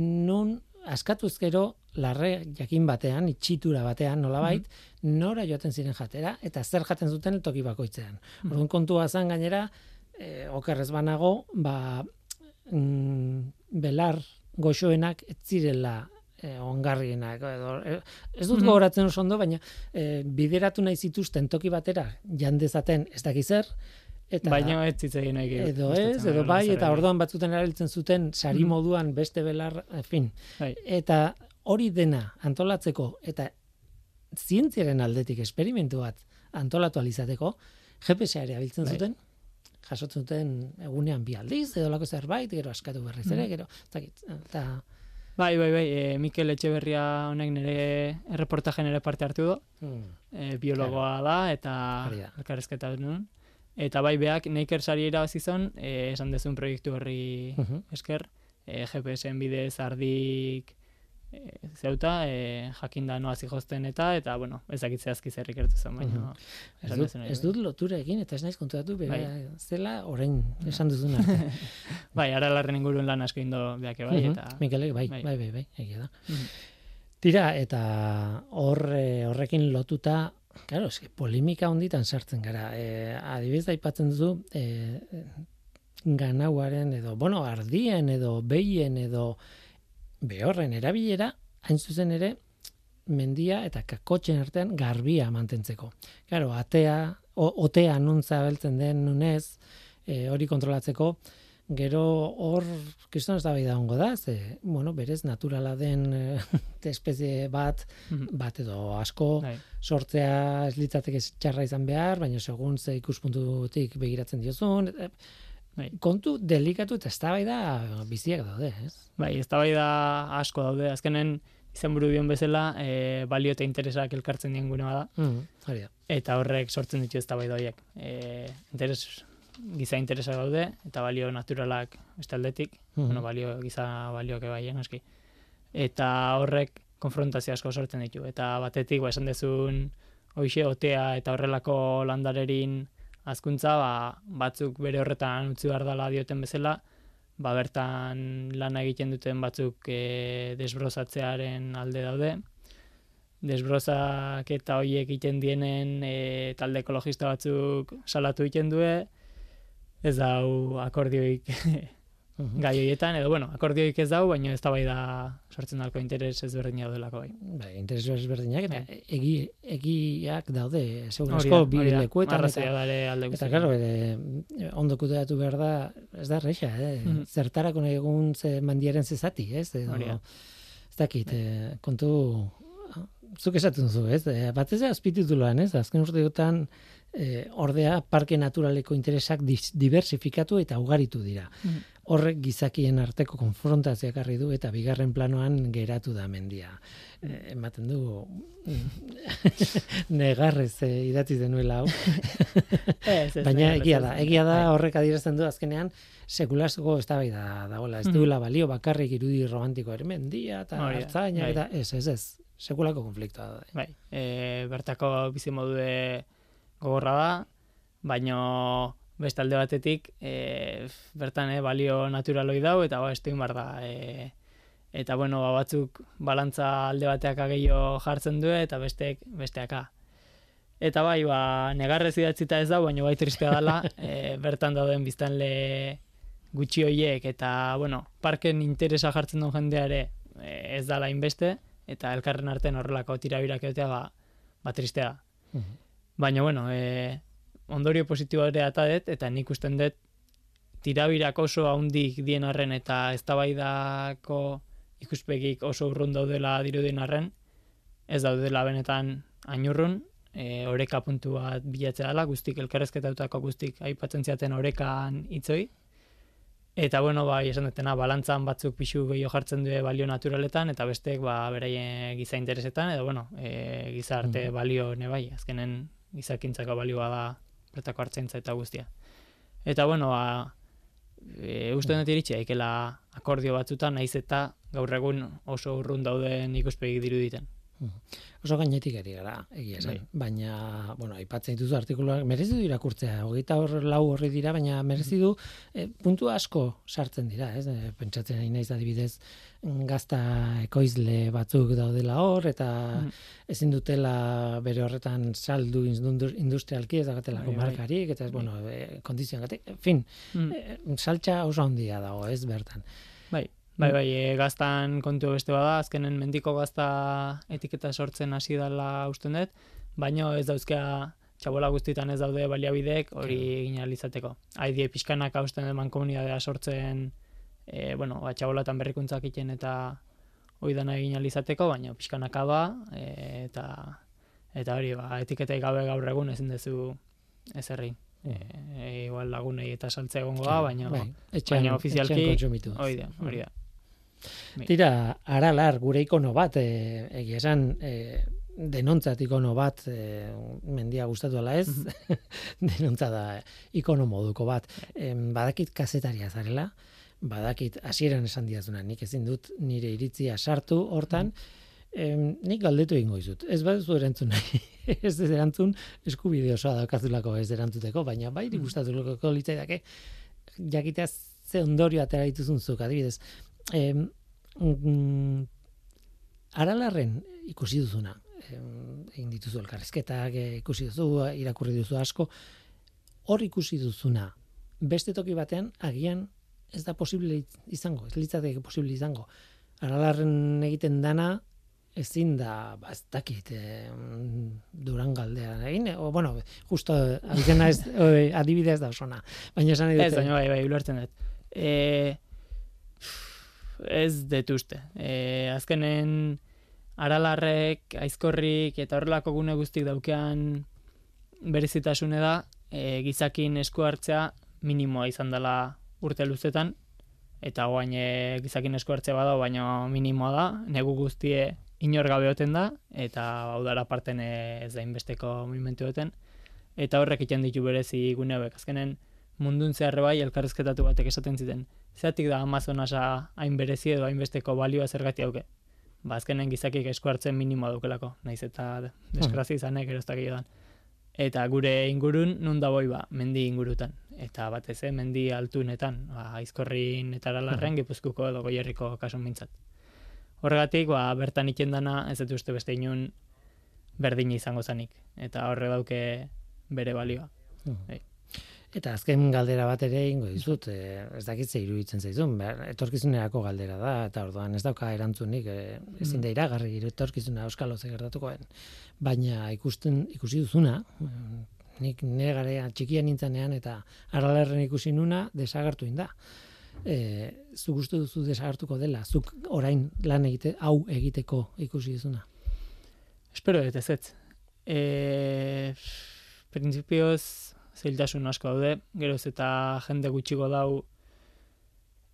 nun askatuz gero larre jakin batean, itxitura batean nolabait, nora joaten ziren jatera, eta zer jaten zuten toki bakoitzean. Orduan kontua zen gainera, e, okerrez banago, ba, mm, belar goxoenak ez zirela e, ongarrienak edo e, ez dut Mhm. gogoratzen oso ondo baina e, bideratu nahi zituzten toki batera jandezaten ez dakiz zer Eta, Baina ez zitzegin nahi gehiago. edo ez, edo bai, eta orduan batzuten erabiltzen zuten sari Mhm. moduan beste belar, en fin. Bai. Eta hori dena antolatzeko eta zientziaren aldetik esperimentu bat antolatu alizateko, GPS-a ere abiltzen Bai. zuten, jasotzen zuten egunean bi aldiz, edo lako zerbait, gero askatu berriz ere, Mhm. gero, ez dakit, eta... Bai, bai, bai, e, Mikel Etxeberria honek nire erreportajen ere parte hartu du. Hmm. e, biologoa da eta elkarrezketa nuen. Eta bai beak Naker sari irabazi zon, e, esan dezun proiektu horri Mhm. esker, e, GPS-en bidez ardik e, zeuta, e, jakinda noa zihozten eta, eta, bueno, ezakit zehazki zer ikertu zen, baina... Mhm. Ez esan dut, ez bai. dut lotura egin, eta ez naiz konturatu, bera, Bai. zela orain esan duzun arte. Bai, ara larren inguruen lan asko indo beak bai, Mhm. eta... Mikelek, bai, bai. bai, bai, bai, egia da. Mhm. Tira, eta hor, eh, horrekin lotuta, claro, eske polemika honditan sartzen gara. E, adibidez aipatzen duzu, e, ganauaren edo, bueno, ardien edo behien edo behorren erabilera, hain zuzen ere, mendia eta kakotxen artean garbia mantentzeko. Claro, atea, o, otea nuntza beltzen den nunez, e, hori kontrolatzeko, gero hor kriston ez da ongo da, ze, bueno, berez naturala den e, espezie bat, Mhm. bat edo asko, Bai. sortzea ez litzateke txarra izan behar, baina segun ze ikuspuntutik begiratzen diozun, e, Bai. kontu delikatu eta eztabaida biziak daude, ez? Bai, ez da asko daude. Azkenen, izan buru dion bezala, e, balio eta interesak elkartzen dien gune bada. Mm, hori da. eta horrek sortzen ditu eztabaida horiek. E, interes, giza interesa daude eta balio naturalak beste aldetik, Mhm. bueno, balio giza balioak bai noski. Eta horrek konfrontazio asko sortzen ditu eta batetik ba esan dezun hoixe otea eta horrelako landarerin azkuntza ba, batzuk bere horretan utzi behar dela dioten bezala, ba bertan lana egiten duten batzuk e, desbrozatzearen alde daude, desbrozak eta hoiek egiten dienen e, talde ekologista batzuk salatu egiten due, ez dau akordioik Mhm. gai horietan, edo bueno, akordioik ez dau, baina ez da bai da sortzen dalko interes ezberdina daudelako bai. Bai, interes ezberdinak eta Bai. egi, egiak daude, segun bi lekuetan eta, da ere alde eta claro, ere, ondo kudeatu behar da, ez da erresa, eh? Mhm. Zertarako nahi egun ze mandiaren zezati, ez? Edo, ez dakit, eh, kontu, zuk esaten duzu, ez? Eh, batez ere azpitituloan, ez? Azken urteotan eh, ordea parke naturaleko interesak diversifikatu eta ugaritu dira. Mhm. Horrek gizakien arteko konfrontazioak harri du eta bigarren planoan geratu da mendia. Eh, ematen du mm, negarrez eh, idatzi denuela hau. Ez, ez, Baina egia da, egia da horrek adierazten du azkenean sekulasko eztabaida dagoela. Ez Mhm. duela balio bakarrik irudi romantiko ere mendia eta Hori da, hartzaina bai. eta ez, ez, ez. Sekulako konfliktoa da. Bai, e, bertako bizimodue gogorra da, baino beste alde batetik e, bertan e, balio naturaloi dau eta ba, estu bar da. E, eta bueno, ba, batzuk balantza alde bateak gehiago jartzen du eta bestek besteaka. Eta bai, ba, negarrez idatzita ez da, baina bai tristea dela, e, bertan dauden biztanle gutxi hoiek eta, bueno, parken interesa jartzen duen jendeare e, ez dala inbeste, eta elkarren artean horrelako tirabirak egotea, ba, ba tristea da. Mhm. Baina, bueno, e, ondorio positiboa ere ata dut, eta nik usten dut tirabirak oso haundik dien arren eta eztabaidako ikuspegik oso urrun daudela dirudien arren, ez daudela benetan ainurrun, e, oreka puntu bat bilatzea dela, guztik elkarrezketautako guztik aipatzen ziaten orekan hitzoi, Eta bueno, bai, esan dutena, balantzan batzuk pixu gehiago jartzen due balio naturaletan, eta bestek ba, beraien giza interesetan, edo bueno, e, gizarte Mhm. balio ne bai, azkenen gizakintzako balioa da bertako hartzaintza eta guztia. Eta bueno, ba, e, uste dut iritsi daikela akordio batzutan, naiz eta gaur egun oso urrun dauden ikuspegi diruditen. Oso gainetik ari gara, egia esan. Bai. Baina, bueno, aipatzen dituzu artikuluak, merezi du irakurtzea, hogeita hor lau horri dira, baina merezi du e, puntu asko sartzen dira, ez? E, pentsatzen ari naiz adibidez, mm, gazta ekoizle batzuk daudela hor, eta Mhm. ezin dutela bere horretan saldu indu- industrialki ez dagatelako Bai, bai. markarik, eta ez, bueno, e, kondizioagatik, en fin, Mm. e, saltxa oso handia dago, ez bertan. Bai, bai, bai, e, gaztan kontu beste bada, azkenen mendiko gazta etiketa sortzen hasi dela usten dut, baino ez dauzkea txabola guztietan ez daude baliabideek hori egin ahal izateko. Haidie pixkanak hausten eman komunidadea sortzen, e, bueno, ba, txabolatan berrikuntzak egiten eta hoi dana egin ahal izateko, baina pixkanaka ba, e, eta eta hori, ba, etiketai gabe gaur egun ezin dezu ezerri. E, e, igual lagunei eta saltze egongo da, baina bai, etxean, baina ofizialki- hori da, hori da. Tira, aralar, gure ikono bat, e, egia esan, e, denontzat ikono bat, e, mendia gustatu ala ez, denontza da ikono moduko bat. Em, badakit kazetaria zarela, badakit hasieran esan diazuna, nik ezin dut nire iritzia sartu hortan, em, nik galdetu egingo dizut. Ez baduzu erantzun nahi, ez ez erantzun eskubide osoa daukazulako ez erantzuteko, baina bai mm. gustatuko litzaidake jakitea ze ondorio atera dituzun zuk, adibidez. Em, mm, aralarren ikusi duzuna, egin dituzu elkarrizketak, eh, ikusi duzu, irakurri duzu asko, hor ikusi duzuna, beste toki batean, agian ez da posible izango, ez litzateke posible izango. Aralarren egiten dana, ezin da, ba, ez dakit, eh, durangaldean egin, o, bueno, justo, abizena ez, eh, adibidea ez da osona, baina esan Ez, baina bai, bai, ulertzen dut. E, ez dut uste. E, azkenen aralarrek, aizkorrik eta horrelako gune guztik daukean berezitasune da, e, gizakin esku hartzea minimoa izan dela urte luzetan, eta guain e, gizakin esku hartzea bada, baina minimoa da, negu guztie inor gabe oten da, eta udara parten ez da inbesteko movimentu oten, eta horrek iten ditu berezi gune hauek. Azkenen mundun zeharre bai elkarrezketatu batek esaten ziten. Zeratik da Amazonasa hain berezi edo hainbesteko balioa zergati hauke. Ba, azkenen gizakik esku hartzen minimoa daukelako, naiz eta desgrazia izanek erostak dan. Eta gure ingurun nun da boi ba, mendi ingurutan. Eta batez, eh, mendi altunetan, ba, aizkorrin eta aralarren gipuzkuko edo goierriko kasun mintzat. Horregatik, ba, bertan iten dana, ez dut uste beste inun berdina izango zanik. Eta horre dauke bere balioa. Eta azken galdera bat ere ingo dizut, e, ez dakit ze iruditzen zaizun, behar, etorkizunerako galdera da, eta orduan ez dauka erantzunik, e, ezin da iragarri etorkizuna euskalo ze gertatukoen. Baina ikusten ikusi duzuna, mm, nik nire garea txikia nintzenean eta aralerren ikusi nuna desagertu inda. E, zuk uste duzu desagertuko dela, zuk orain lan egite, hau egiteko ikusi duzuna. Espero dut ez ez. E, Printzipioz zailtasun asko daude, geroz eta jende gutxiko dau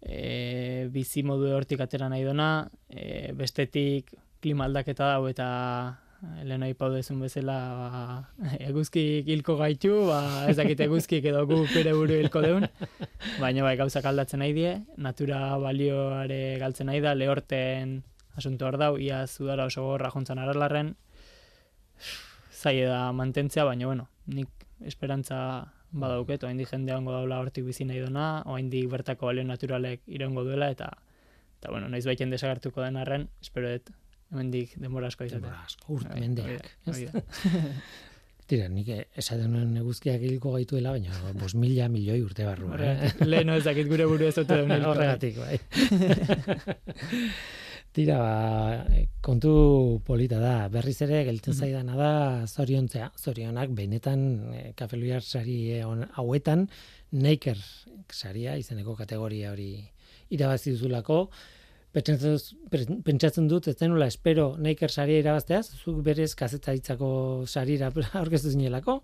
e, bizi modu hortik atera nahi dona, e, bestetik klima aldaketa dau eta lehen aipau dezun bezala ba, eguzkik hilko gaitu, ba, ez dakit eguzkik edo gu bere buru hilko deun, baina bai gauzak aldatzen nahi die, natura balioare galtzen nahi da, lehorten asunto hor dau, ia zudara oso gorra jontzan aralarren, zaila da mantentzea, baina bueno, nik esperantza badauket, oraindik jende hango daula hortik bizi nahi dona, oraindik bertako balio naturalek iraungo duela, eta eta bueno, naiz baiten desagertuko den arren, espero dut hemendik denbora asko izatea. Denbora asko, urte mendeak. Tira, nik esaten nuen eguzkiak hilko gaituela, baina bos mila milioi urte barru. Eh? Horregatik, lehen ez dakit gure buru ez hilko. Horregatik, bai. Tira, ba, kontu polita da, berriz ere geltzen Mhm. zaidana da zoriontzea, zorionak benetan e, kafeluiar sari hon- hauetan Naker saria izeneko kategoria hori irabazi duzulako, pentsatzen, dut ez denula espero Naker saria irabazteaz, zuk berez kazetaritzako sarira aurkeztu zinelako,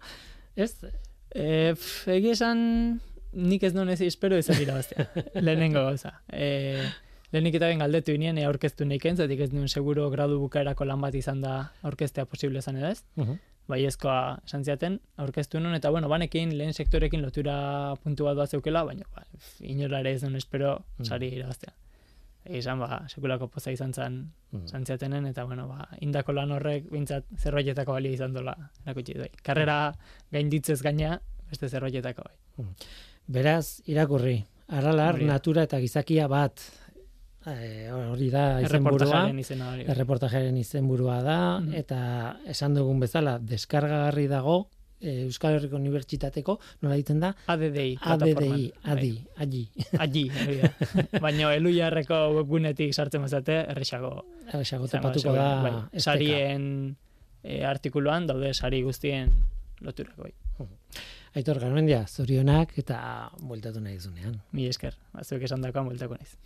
ez? E, pf, egia esan nik ez non ez espero ez irabaztea. Lehenengo gauza. E, lehenik eta ben galdetu inien ea aurkeztu neiken, zatik ez nuen seguro gradu bukaerako lan bat izan da aurkeztea posible izan edo ez. Uh Baiezkoa esan ziaten, aurkeztu nuen, eta bueno, banekin lehen sektorekin lotura puntu bat bat zeukela, baina ba, inora ere ez nuen espero Mm. sari irabaztea. Esan, ba, sekulako poza izan zen, Mm. zantziatenen, eta bueno, ba, indako lan horrek bintzat zerbaitetako balio izan dola erakutsi bai. Karrera gainditzez gaina, beste zerbaitetako bai. Beraz, irakurri, aralar, natura eta gizakia bat, e, hori da izenburua, izena erreportajearen izenburua da, Mhm. eta esan dugun bezala, deskargagarri dago, e, Euskal Herriko Unibertsitateko, nola ditzen da, ADDI. ADDI, adi, adi, da. Baina eluiarreko webgunetik sartzen bazate. Erresago izango topatuko zeu- da, bai, sarien e, artikuluan, daude sari guztien loturak bai. Aitor Garmendia, zorionak eta bueltatu nahi zunean. Mi esker, bazuek esan dakoan bueltako naiz.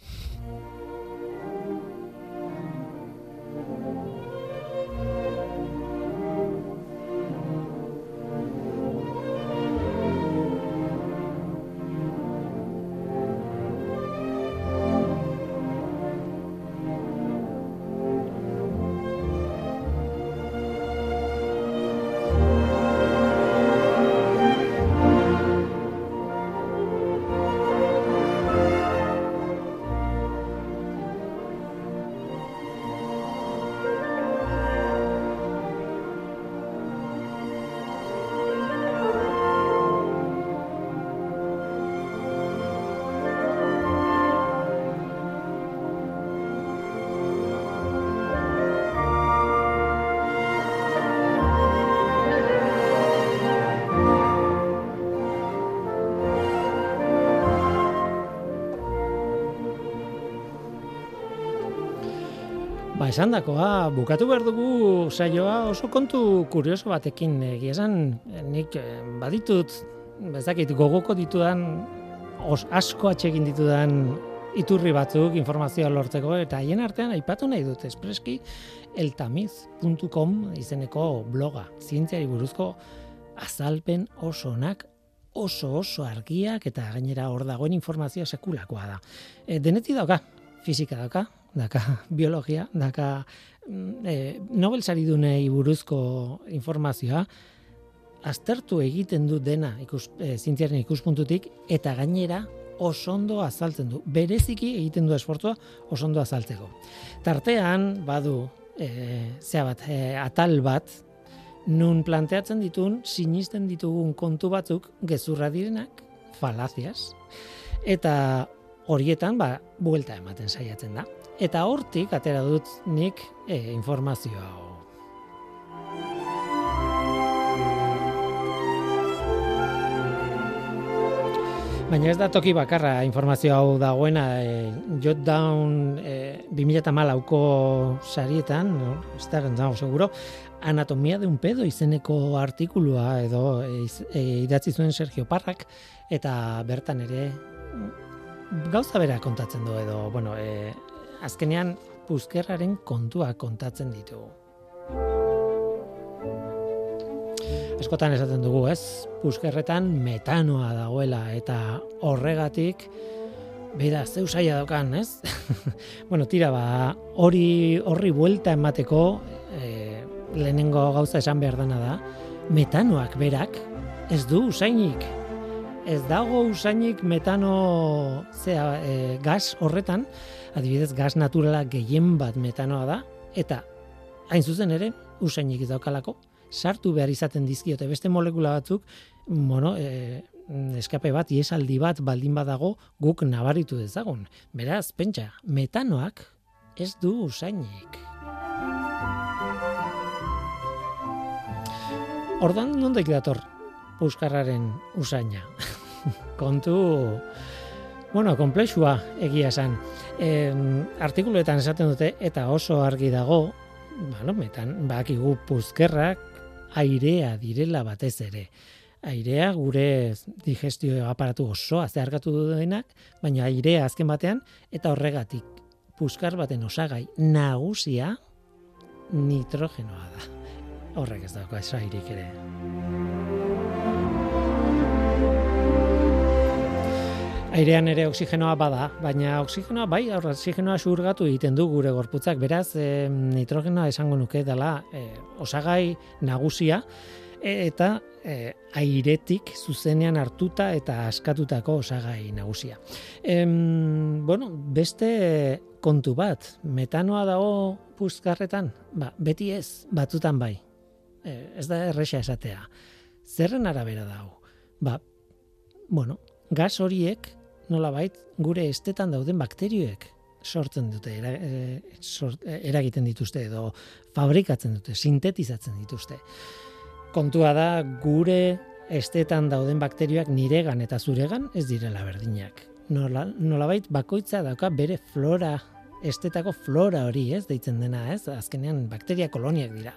Esan dakoa, bukatu behar dugu saioa oso kontu kurioso batekin egia esan, eh, nik eh, baditut, bezakit, gogoko ditudan, os, asko atsegin ditudan iturri batzuk informazioa lortzeko, eta haien artean aipatu nahi dut, espreski, eltamiz.com izeneko bloga, zientziari buruzko azalpen oso onak, oso oso argiak eta gainera hor dagoen informazioa sekulakoa da. E, deneti dauka, fisika dauka, daka biologia, daka e, Nobel saridunei buruzko informazioa, aztertu egiten du dena ikus, e, zientziaren ikuspuntutik, eta gainera oso ondo azaltzen du. Bereziki egiten du esfortzua oso ondo azaltzeko. Tartean, badu, e, zea bat, e, atal bat, nun planteatzen ditun, sinisten ditugun kontu batzuk, gezurra direnak, falaziaz, eta horietan, ba, buelta ematen saiatzen da. Eta hortik, atera dut nik e, informazioa hau. Baina ez da toki bakarra informazio hau dagoena, e, jot down e, 2008ko sarietan, no? ez da nago seguro, anatomia de un pedo izeneko artikulua edo e, e, idatzi zuen Sergio Parrak, eta bertan ere mm, gauza bera kontatzen du edo, bueno, e, azkenean puzkerraren kontua kontatzen ditugu. Askotan esaten dugu, ez? Puzkerretan metanoa dagoela eta horregatik Beira, zeu saia daukan, ez? bueno, tira ba, hori horri buelta emateko e, lehenengo gauza esan behar dena da, metanoak berak ez du usainik. Ez dago usainik metano zea, e, gas horretan, adibidez gas naturala gehien bat metanoa da, eta hain zuzen ere, usainik daukalako, sartu behar izaten dizkiote beste molekula batzuk, bueno, e, eskape bat, iesaldi bat baldin badago guk nabaritu dezagun. Beraz, pentsa, metanoak ez du usainik. Ordan nondik dator puskarraren usaina? Kontu, bueno, komplexua egia esan. E, artikuluetan esaten dute eta oso argi dago, bueno, metan, bakigu puzkerrak airea direla batez ere. Airea gure digestio aparatu osoa zeharkatu duenak, baina airea azken batean, eta horregatik puskar baten osagai nagusia nitrogenoa da. Horrek ez dauka esairik ere. Airean ere oxigenoa bada, baina oxigenoa bai, aurra oxigenoa xurgatu egiten du gure gorputzak, beraz e, nitrogenoa esango nuke dela e, osagai nagusia e, eta e, airetik zuzenean hartuta eta askatutako osagai nagusia. Em, bueno, beste kontu bat, metanoa dago puzkarretan? Ba, beti ez, batzutan bai. E, ez da erresa esatea. Zerren arabera dago? Ba, bueno, gas horiek nolabait gure estetan dauden bakterioek sortzen dute, era, e, sort, e, eragiten dituzte edo fabrikatzen dute, sintetizatzen dituzte. Kontua da gure estetan dauden bakterioak niregan eta zuregan ez direla berdinak. Nola, nolabait bakoitza dauka bere flora estetako flora hori, ez, deitzen dena, ez, azkenean bakteria koloniak dira.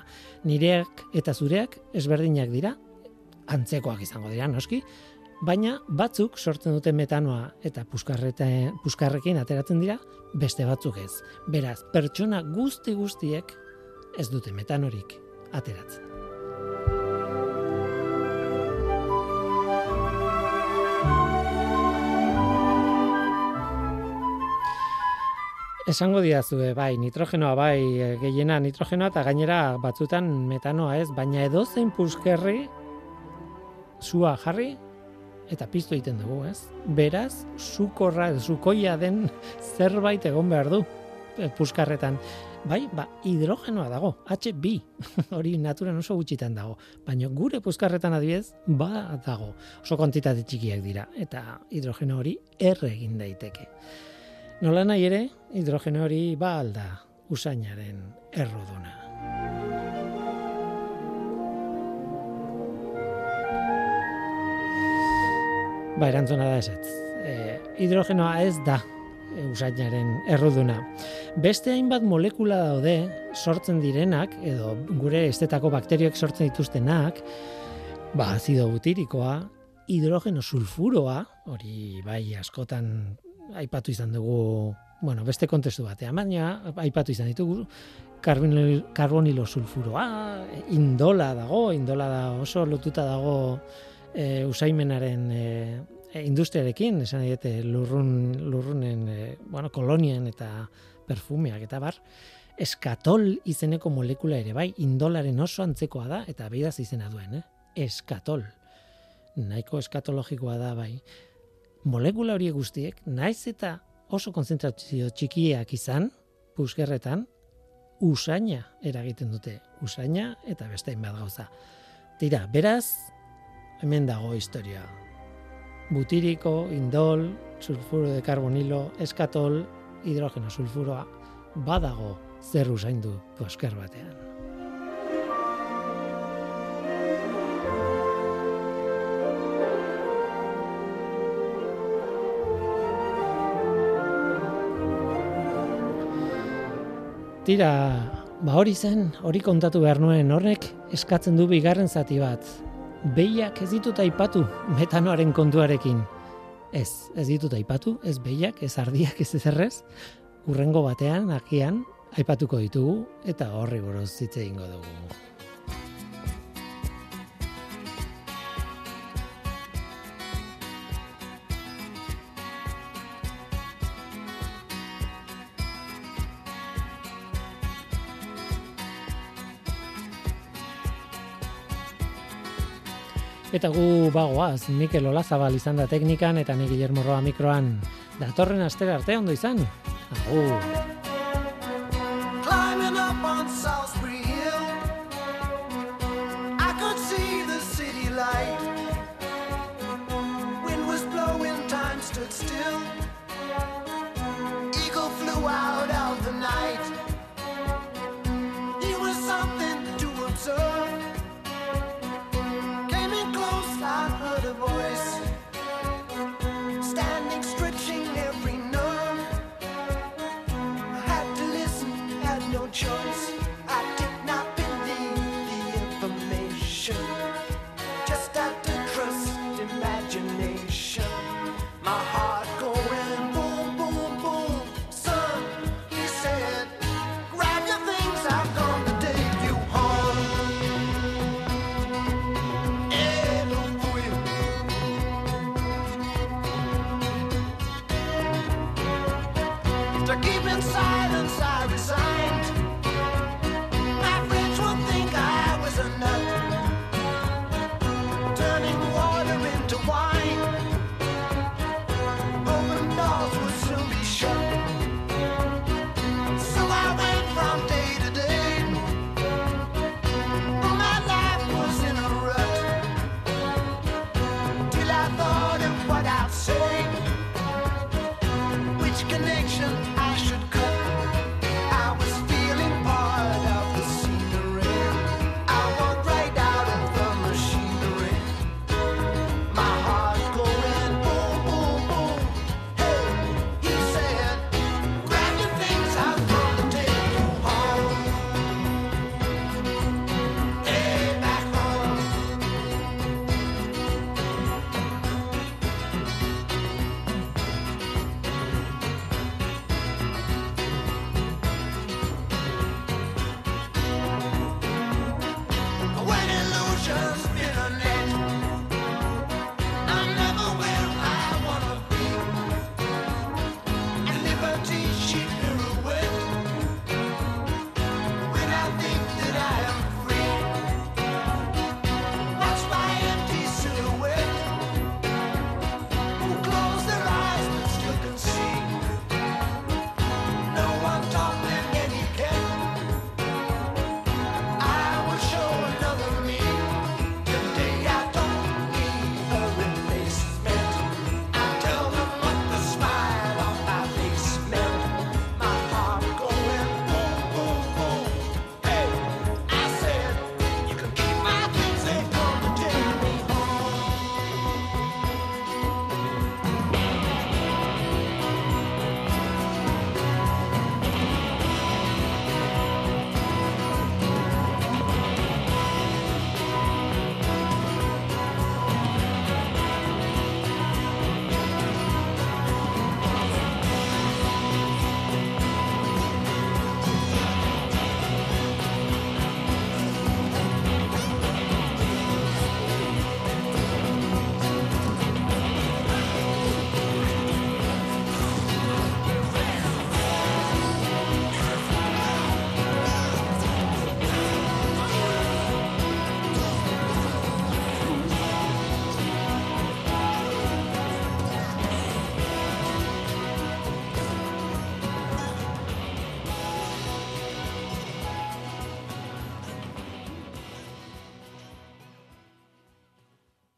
Nireak eta zureak ezberdinak dira, antzekoak izango dira noski, baina batzuk sortzen dute metanoa eta puskarrekin ateratzen dira, beste batzuk ez. Beraz, pertsona guzti guztiek ez dute metanorik ateratzen. Esango diazue, bai, nitrogenoa bai, e, gehiena nitrogenoa eta gainera batzutan metanoa ez, baina edozein puskerri sua jarri eta piztu egiten dugu, ez? Beraz, sukorra, sukoia den zerbait egon behar du e, puskarretan. Bai, ba, hidrogenoa dago, H2, hori naturan oso gutxitan dago, baina gure puskarretan adibidez, ba dago, oso kantitate txikiak dira, eta hidrogeno hori erre egin daiteke. Nola nahi ere, hidrogeno hori ba alda usainaren erroduna. Ba, erantzuna da ezetz. E, hidrogenoa ez da usainaren erruduna. Beste hainbat molekula daude sortzen direnak, edo gure estetako bakterioek sortzen dituztenak, ba, azido butirikoa, hidrogeno sulfuroa, hori bai askotan aipatu izan dugu, bueno, beste kontestu batean, baina aipatu izan ditugu, karbonil, karbonilo sulfuroa, indola dago, indola da oso lotuta dago e, usaimenaren e, e, industriarekin, esan diete lurrun, lurrunen, e, bueno, kolonien eta perfumeak eta bar, eskatol izeneko molekula ere bai, indolaren oso antzekoa da, eta beidaz izena duen, eh? eskatol. Nahiko eskatologikoa da bai. Molekula horiek guztiek, naiz eta oso konzentrazio txikiak izan, puskerretan, usaina eragiten dute. Usaina eta beste hainbat gauza. Tira, beraz, hemen dago historia. Butiriko, indol, sulfuro de carbonilo, eskatol, hidrogeno sulfuroa, badago zer usaindu pusker batean. Tira, ba hori zen, hori kontatu behar nuen horrek eskatzen du bigarren zati bat. Behiak ez ditut aipatu metanoaren kontuarekin. Ez, ez ditut aipatu, ez behiak, ez ardiak, ez ezerrez. Urrengo batean, agian, aipatuko ditugu eta horri buruz hitz egingo dugu. Eta gu bagoaz, Mikel Olazabal izan da teknikan eta ni Guillermo Roa mikroan. Datorren astera arte ondo izan. Agur.